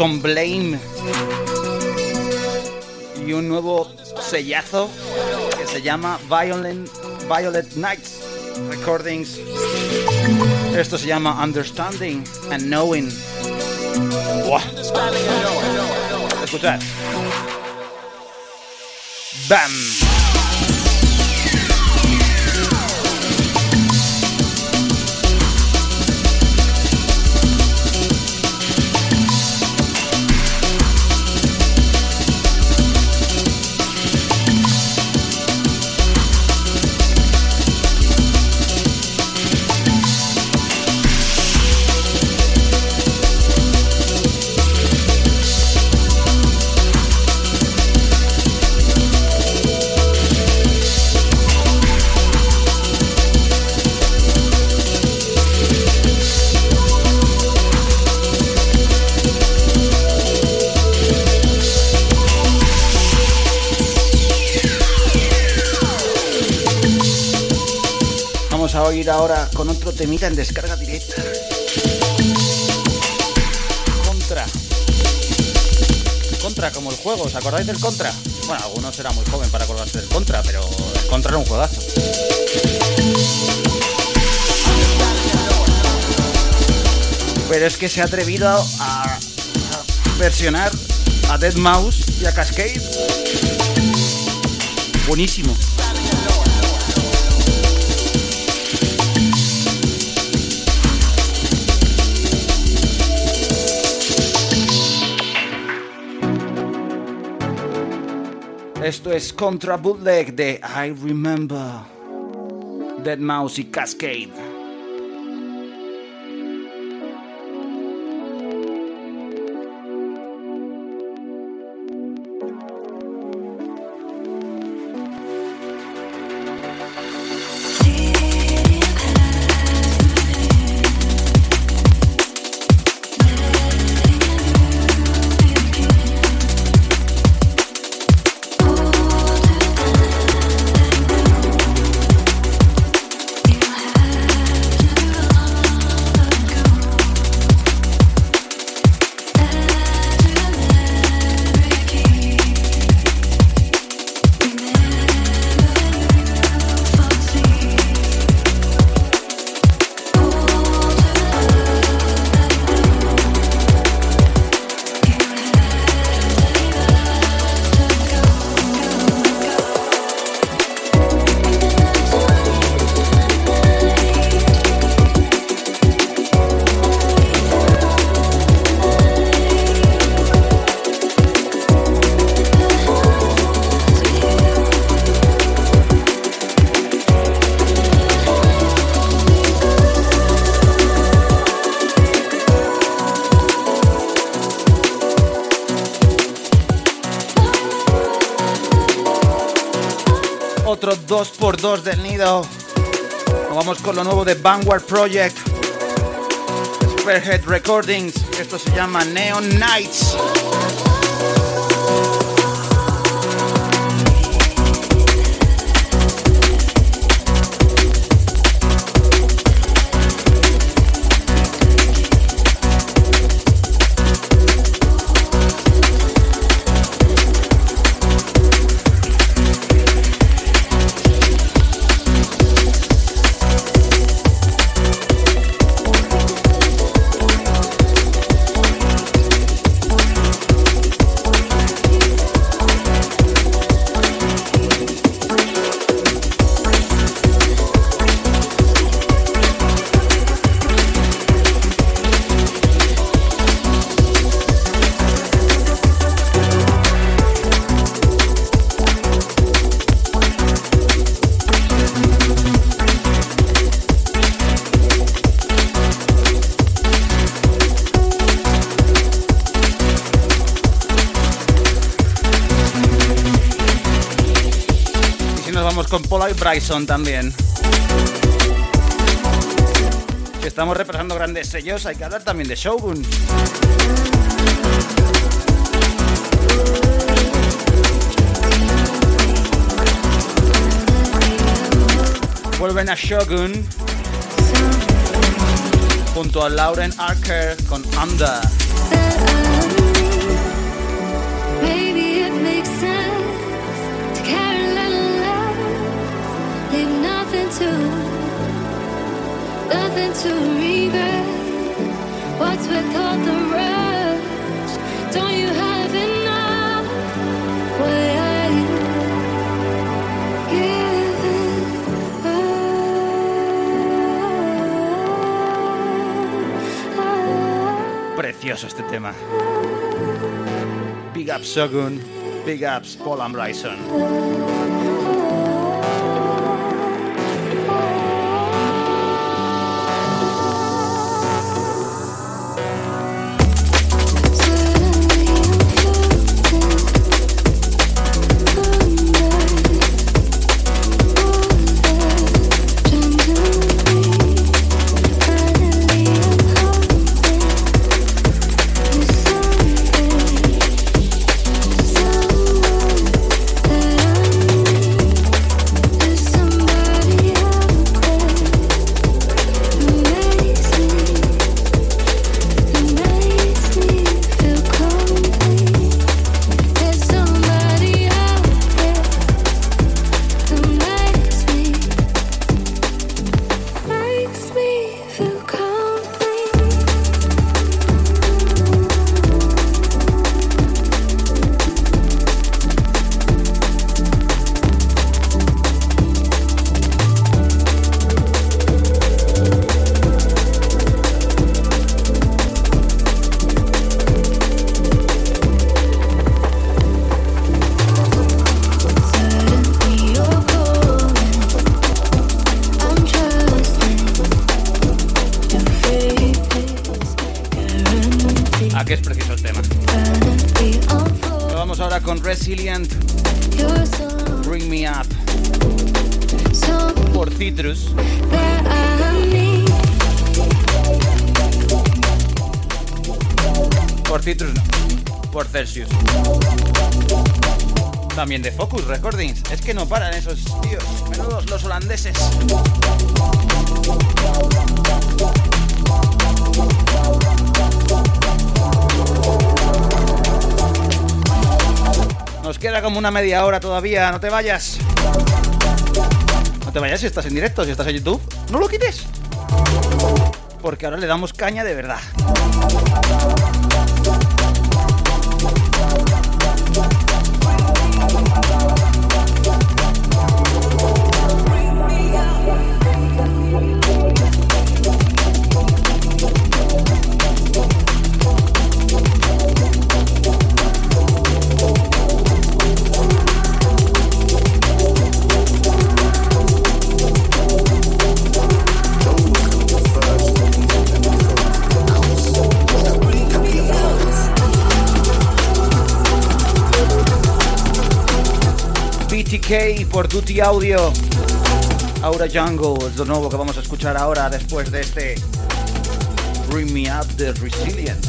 [SPEAKER 2] Con Blame. Y un nuevo sellazo que se llama Violent, Violet Nights Recordings. Esto se llama Understanding and Knowing. Buah. Escuchad. ¡Bam! Temita en descarga directa. Contra. Contra, como el juego. ¿Os acordáis del Contra? Bueno, algunos era muy joven para acordarse del Contra, pero el Contra era un juegazo. Pero es que se ha atrevido a, versionar a Dead Mouse y a Cascade. Buenísimo. Esto es Contra Bootleg de I Remember. Dead Mouse y Cascade. 2x2 del nido. Nos vamos con lo nuevo de Vanguard Project. Spearhead Recordings. Esto se llama Neon Nights. Bryson también. Si estamos repasando grandes sellos, hay que hablar también de Shogun. Vuelven a Shogun junto a Lauren Archer con Under.
[SPEAKER 3] Nothing to regret. What's with all the? Don't you have enough? Up?
[SPEAKER 2] Precioso este tema. Big ups Shogun, big ups Paul and Bryson. Es que no paran esos tíos. Menudos los holandeses. Nos queda como una media hora todavía. No te vayas. No te vayas si estás en directo, si estás en YouTube. No lo quites. Porque ahora le damos caña de verdad. BTK por Duty Audio. Aura Jungle es lo nuevo que vamos a escuchar ahora después de este Bring Me Up de Resilient.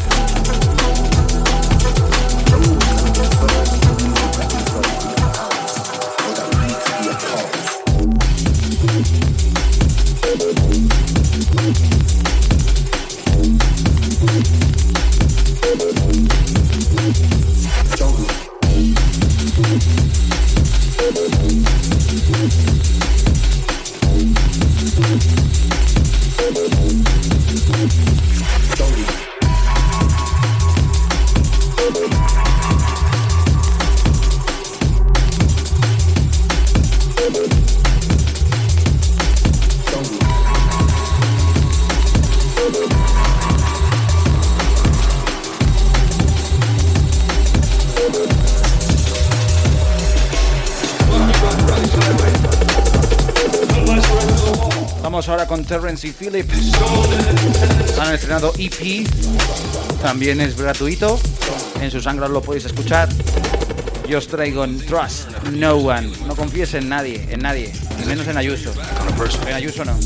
[SPEAKER 2] Terrence y Philip. Han estrenado EP. También es gratuito. En sus anglos lo podéis escuchar. Yo os traigo en Trust No One. No confíes en nadie, en nadie. Menos en Ayuso. En Ayuso no.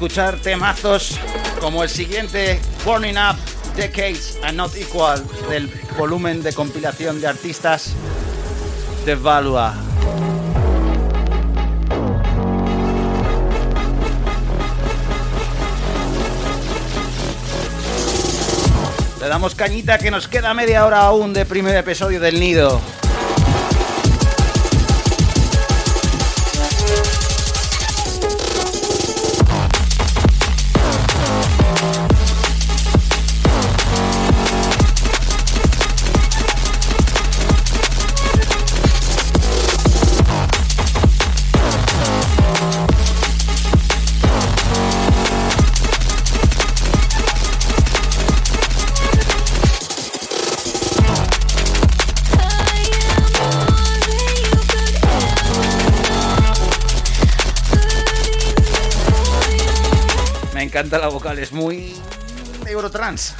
[SPEAKER 2] Escuchar temazos como el siguiente, Burning Up, Decades and Not Equal, del volumen de compilación de artistas de Valua. Le damos cañita que nos queda media hora aún de primer episodio del nido. Encanta la vocal, es muy Eurotrans.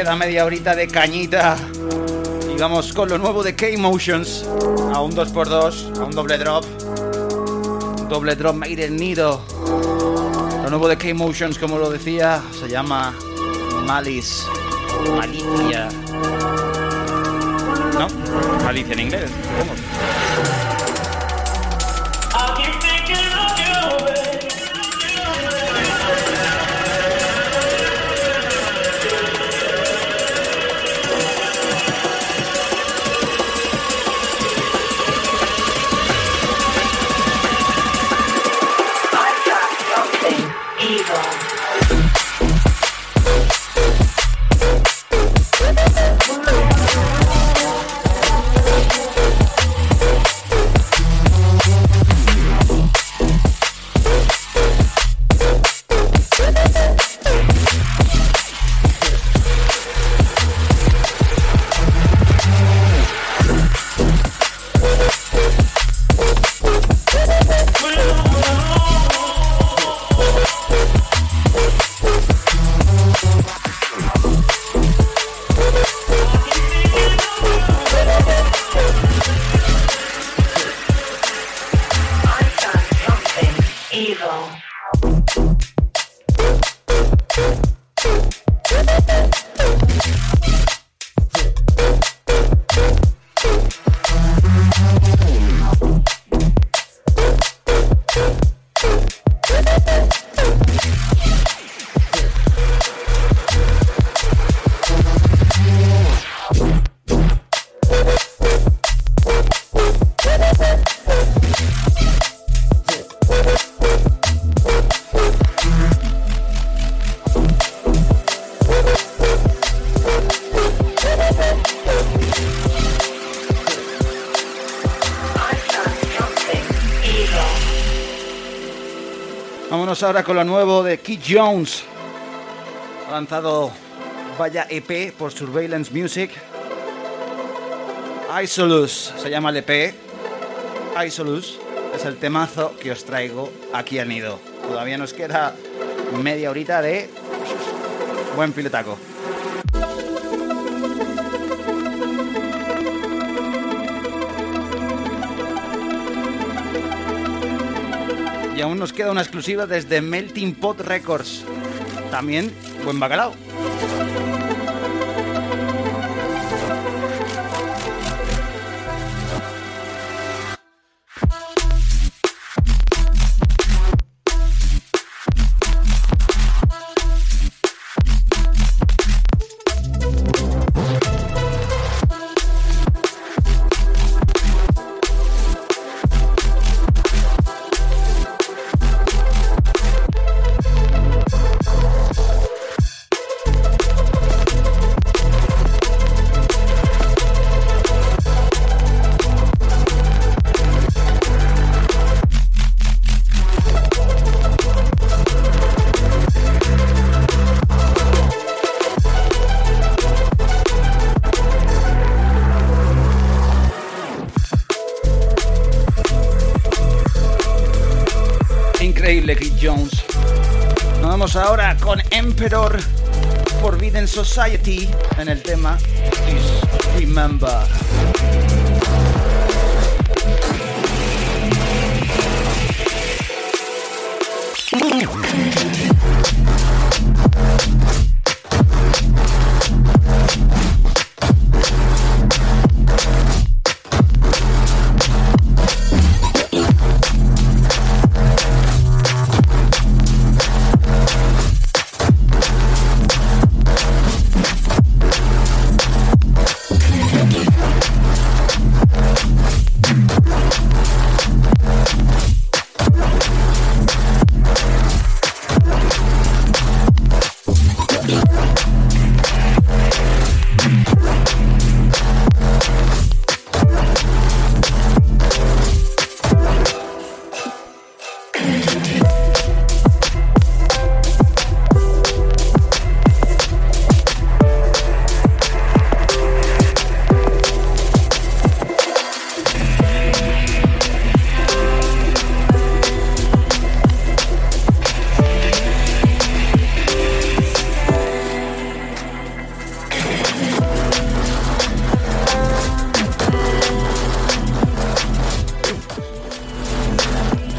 [SPEAKER 2] Queda media horita de cañita. Y vamos con lo nuevo de K-Motions. A un 2x2, a un doble drop. Doble drop made in Nido. Lo nuevo de K-Motions, como lo decía, se llama Malice. Malicia. ¿No? Malicia en inglés. Ahora con lo nuevo de Keith Jones. Ha lanzado Vaya EP por Surveillance Music. Isolus se llama el EP. Isolus es el temazo que os traigo aquí al nido. Todavía nos queda media horita de buen filetaco. Y aún nos queda una exclusiva desde Melting Pot Records. También buen bacalao. Society en el tema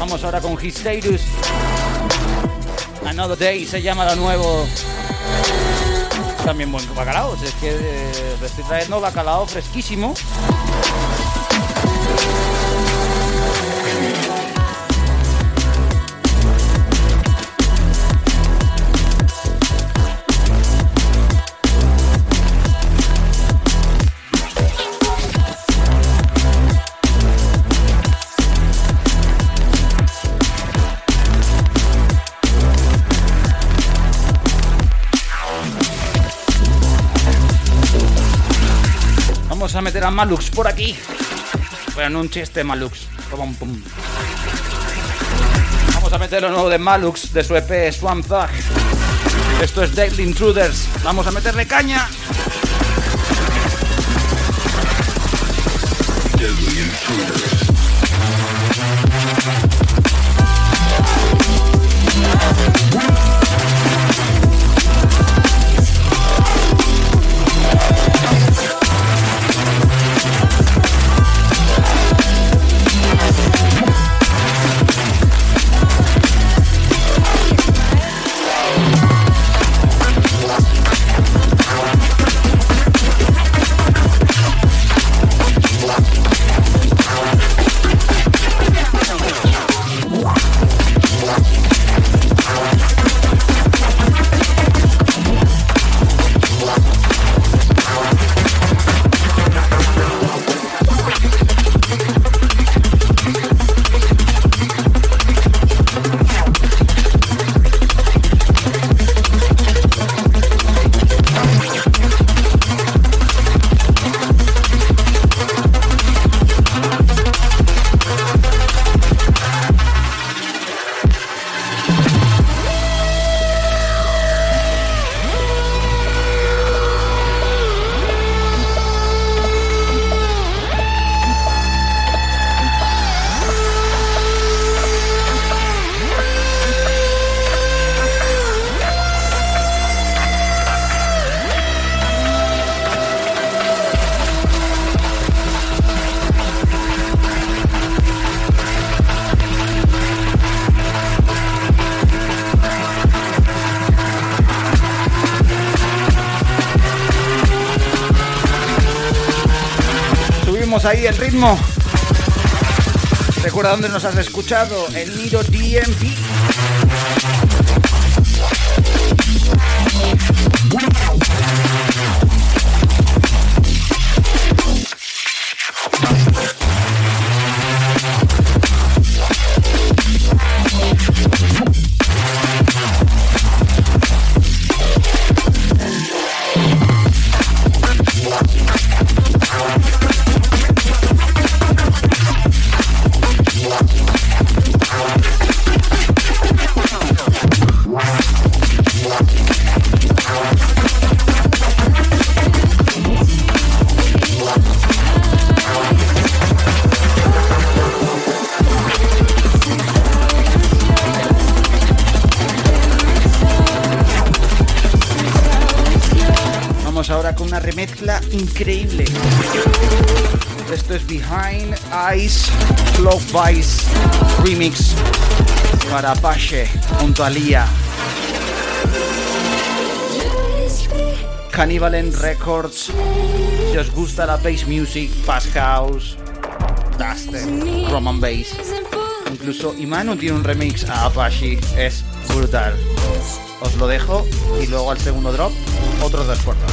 [SPEAKER 2] Vamos ahora con Hysteris. Another Day se llama lo nuevo. También buen bacalao. Es que eh, estoy trayendo bacalao fresquísimo. A Malux por aquí. Bueno, no un chiste Malux. Vamos a meter lo nuevo de Malux de su EP Swamp Thug. Esto es Deadly Intruders. Vamos a meterle caña. Recuerda dónde nos has escuchado, el Nido DMV. Esto es Behind Eyes Love Vice Remix para Apache junto a Lía. Cannibalen Records. Si os gusta la bass music, bass house, dubstep, drum and bass. Incluso Imanu tiene un remix a Apache, es brutal. Os lo dejo y luego al segundo drop, otros dos puertos.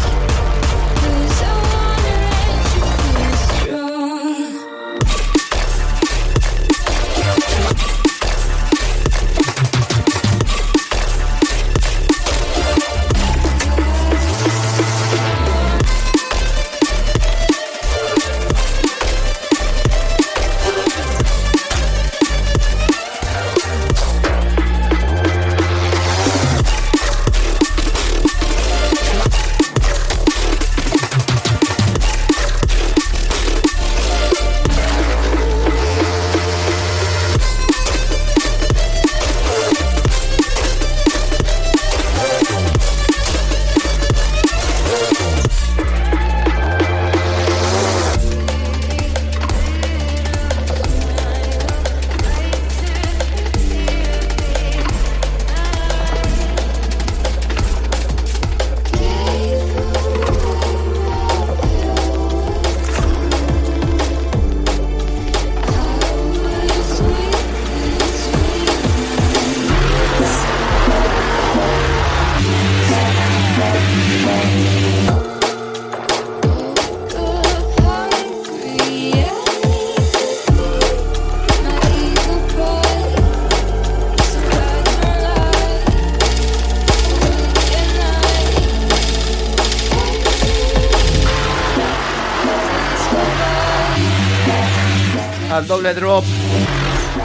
[SPEAKER 2] Doble drop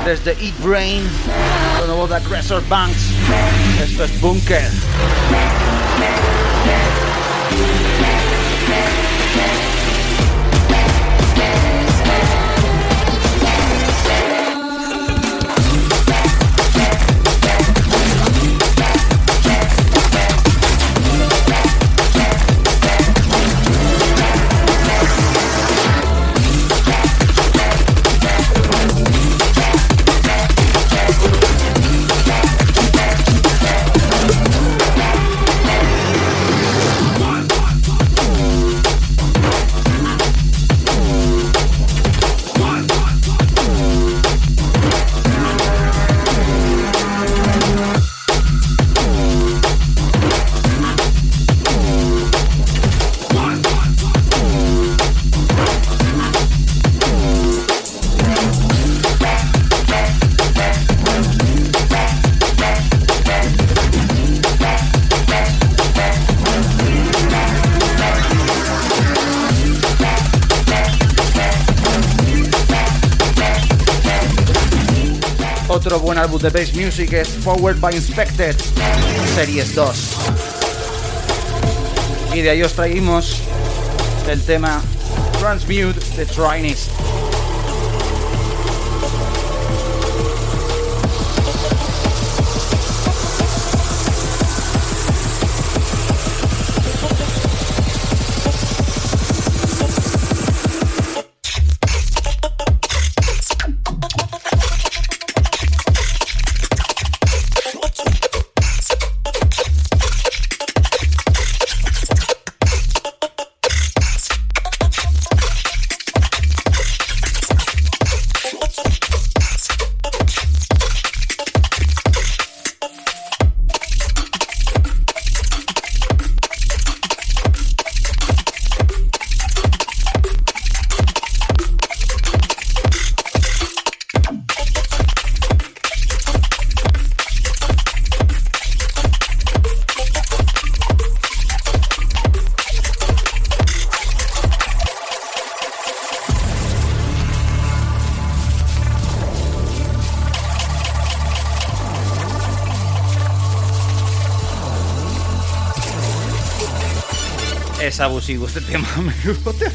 [SPEAKER 2] desde Eat Brain, lo nuevo de Aggressor Banks. Esto es Bunker. De bass music es Forward by Inspected, Series 2. Y de ahí os traímos el tema Transmute de Trynist. Es abusivo este tema, menudo tema.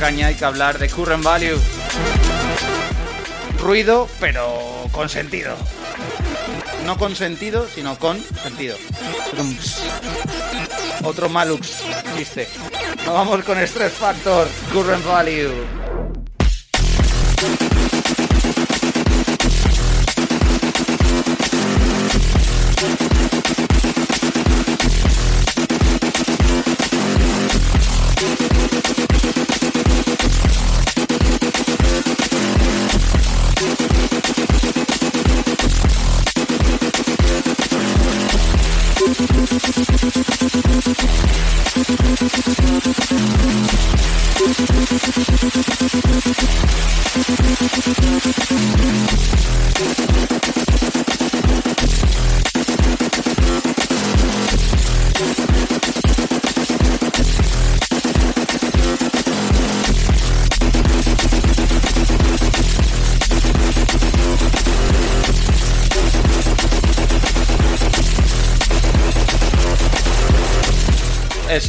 [SPEAKER 2] Caña hay que hablar de current value. Ruido, pero con sentido. No con sentido, sino con sentido. Otro Malux, viste. Nos vamos con Stress Factor, Current Value.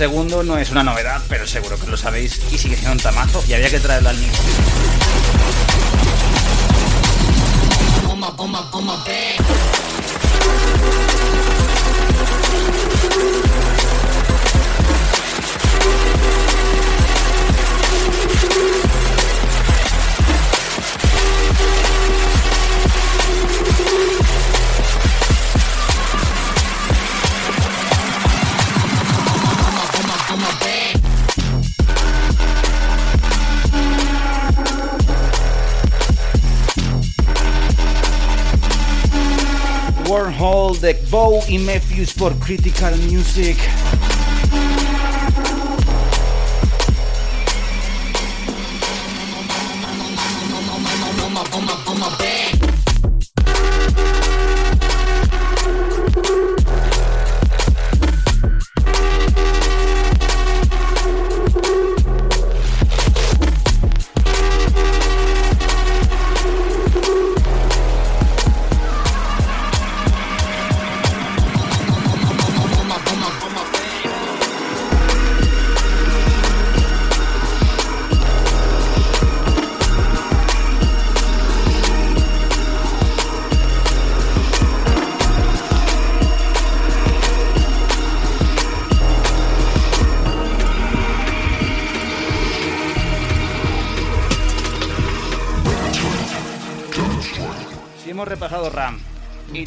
[SPEAKER 2] Segundo no es una novedad, pero seguro que lo sabéis y sigue siendo un tamazo y había que traerlo al niño. Bow y Matthews por Critical Music.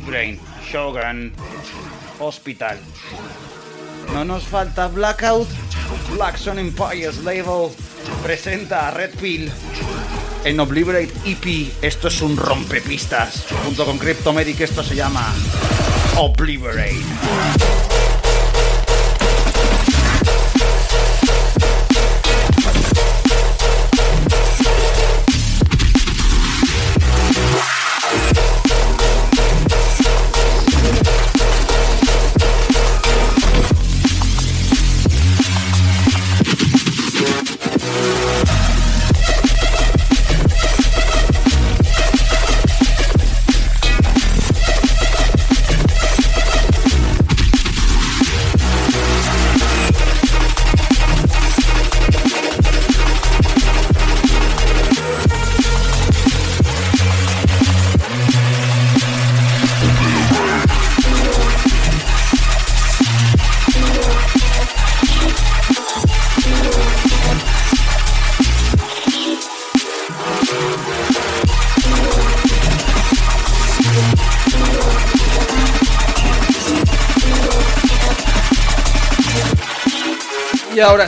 [SPEAKER 2] Brain, Shogun, Hospital. No nos falta Blackout. Black Sun Empires Label presenta a Red Pill en Obliterate EP. Esto es un rompepistas. Junto con Cryptomedic esto se llama Obliterate.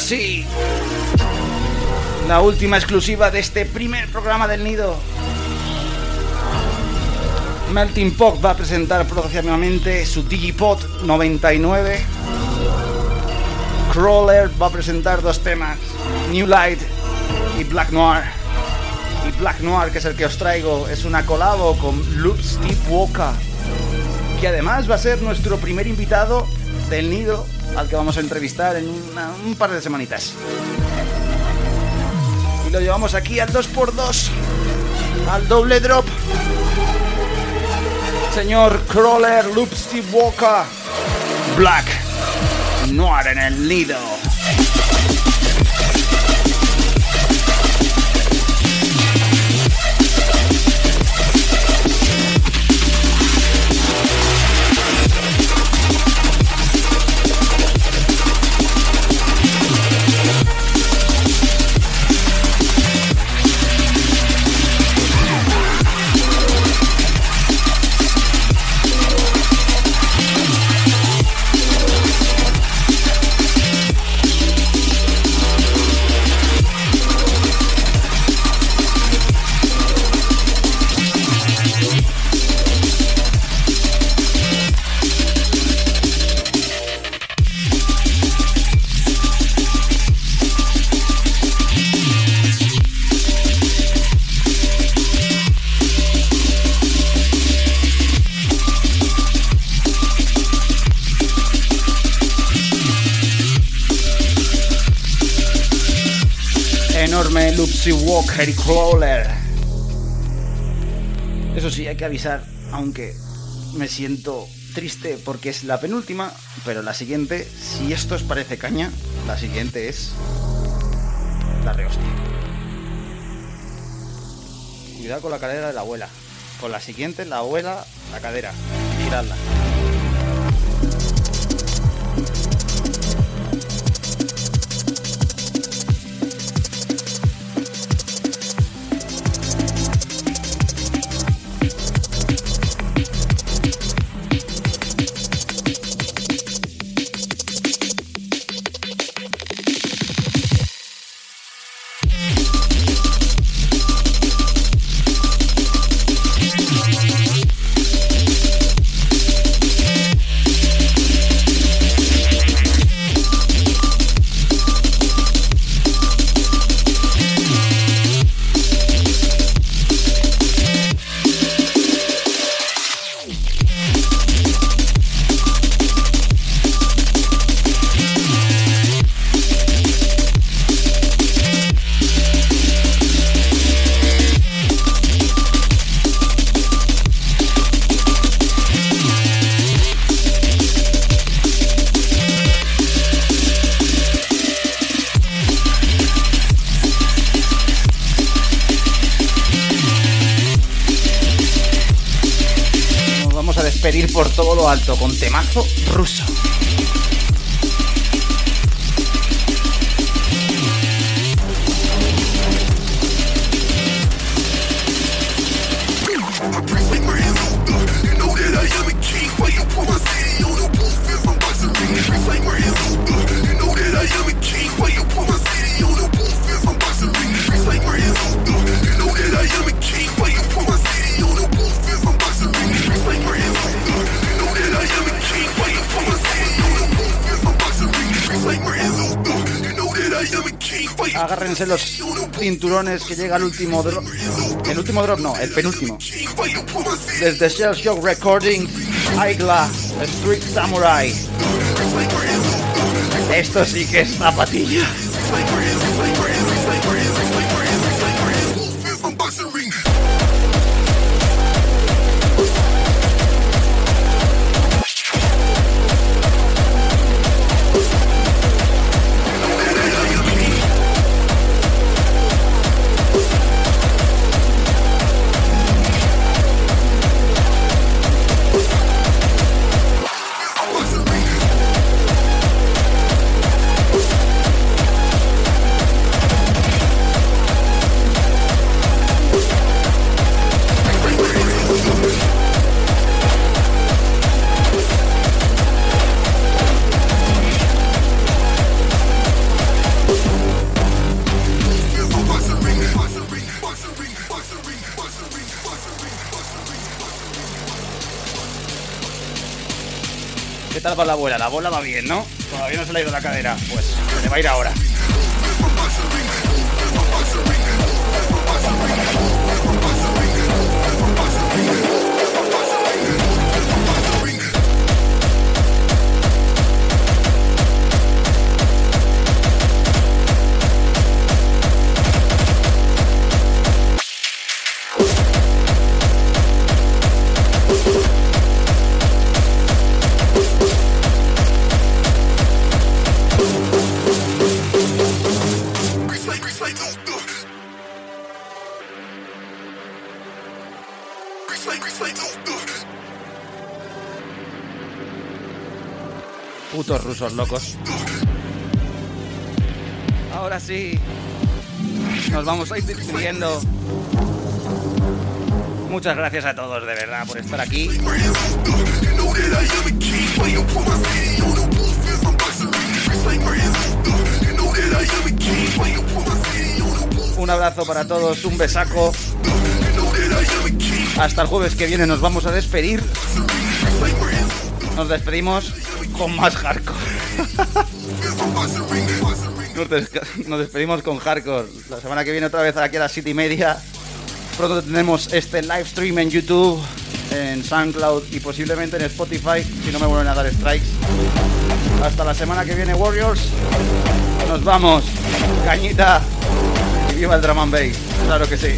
[SPEAKER 2] Sí, la última exclusiva de este primer programa del nido. Melting Pot va a presentar próximamente su Digipod 99. Crawler va a presentar dos temas, New Light y Black Noir. Y Black Noir, que es el que os traigo, es una colabo con Loop Steve Walker, que además va a ser nuestro primer invitado del nido al que vamos a entrevistar en un par de semanitas. Y lo llevamos aquí al 2x2, al doble drop. Señor Crawler, Loop Steve Walker, Black Noir en el nido. Loopsy Walker y Crawler. Eso sí, hay que avisar, aunque me siento triste porque es la penúltima, pero la siguiente, si esto os parece caña, la siguiente es la rehostia. Cuidado con la cadera de la abuela. Con la siguiente, la abuela, la cadera. Giradla. Alto con temazo ruso. Los cinturones que llega el último drop. El último drop no, el penúltimo. Desde Shell Shock Recordings, Aigla, Street Samurai. Esto sí que es zapatilla. La bola? La bola va bien, ¿no? Todavía no se le ha ido la cadera. Pues se le va a ir ahora. Locos. Ahora sí. Nos vamos a ir despidiendo. Muchas gracias a todos, de verdad, por estar aquí. Un abrazo para todos, un besaco. Hasta el jueves que viene nos vamos a despedir. Nos despedimos con más hardcore. Nos, des- nos despedimos con hardcore. La semana que viene otra vez aquí a las 7 y media. Pronto tenemos este live stream en YouTube, en SoundCloud y posiblemente en Spotify si no me vuelven a dar strikes. Hasta la semana que viene, Warriors. Nos vamos. Cañita. Y viva el drum and. Claro que sí.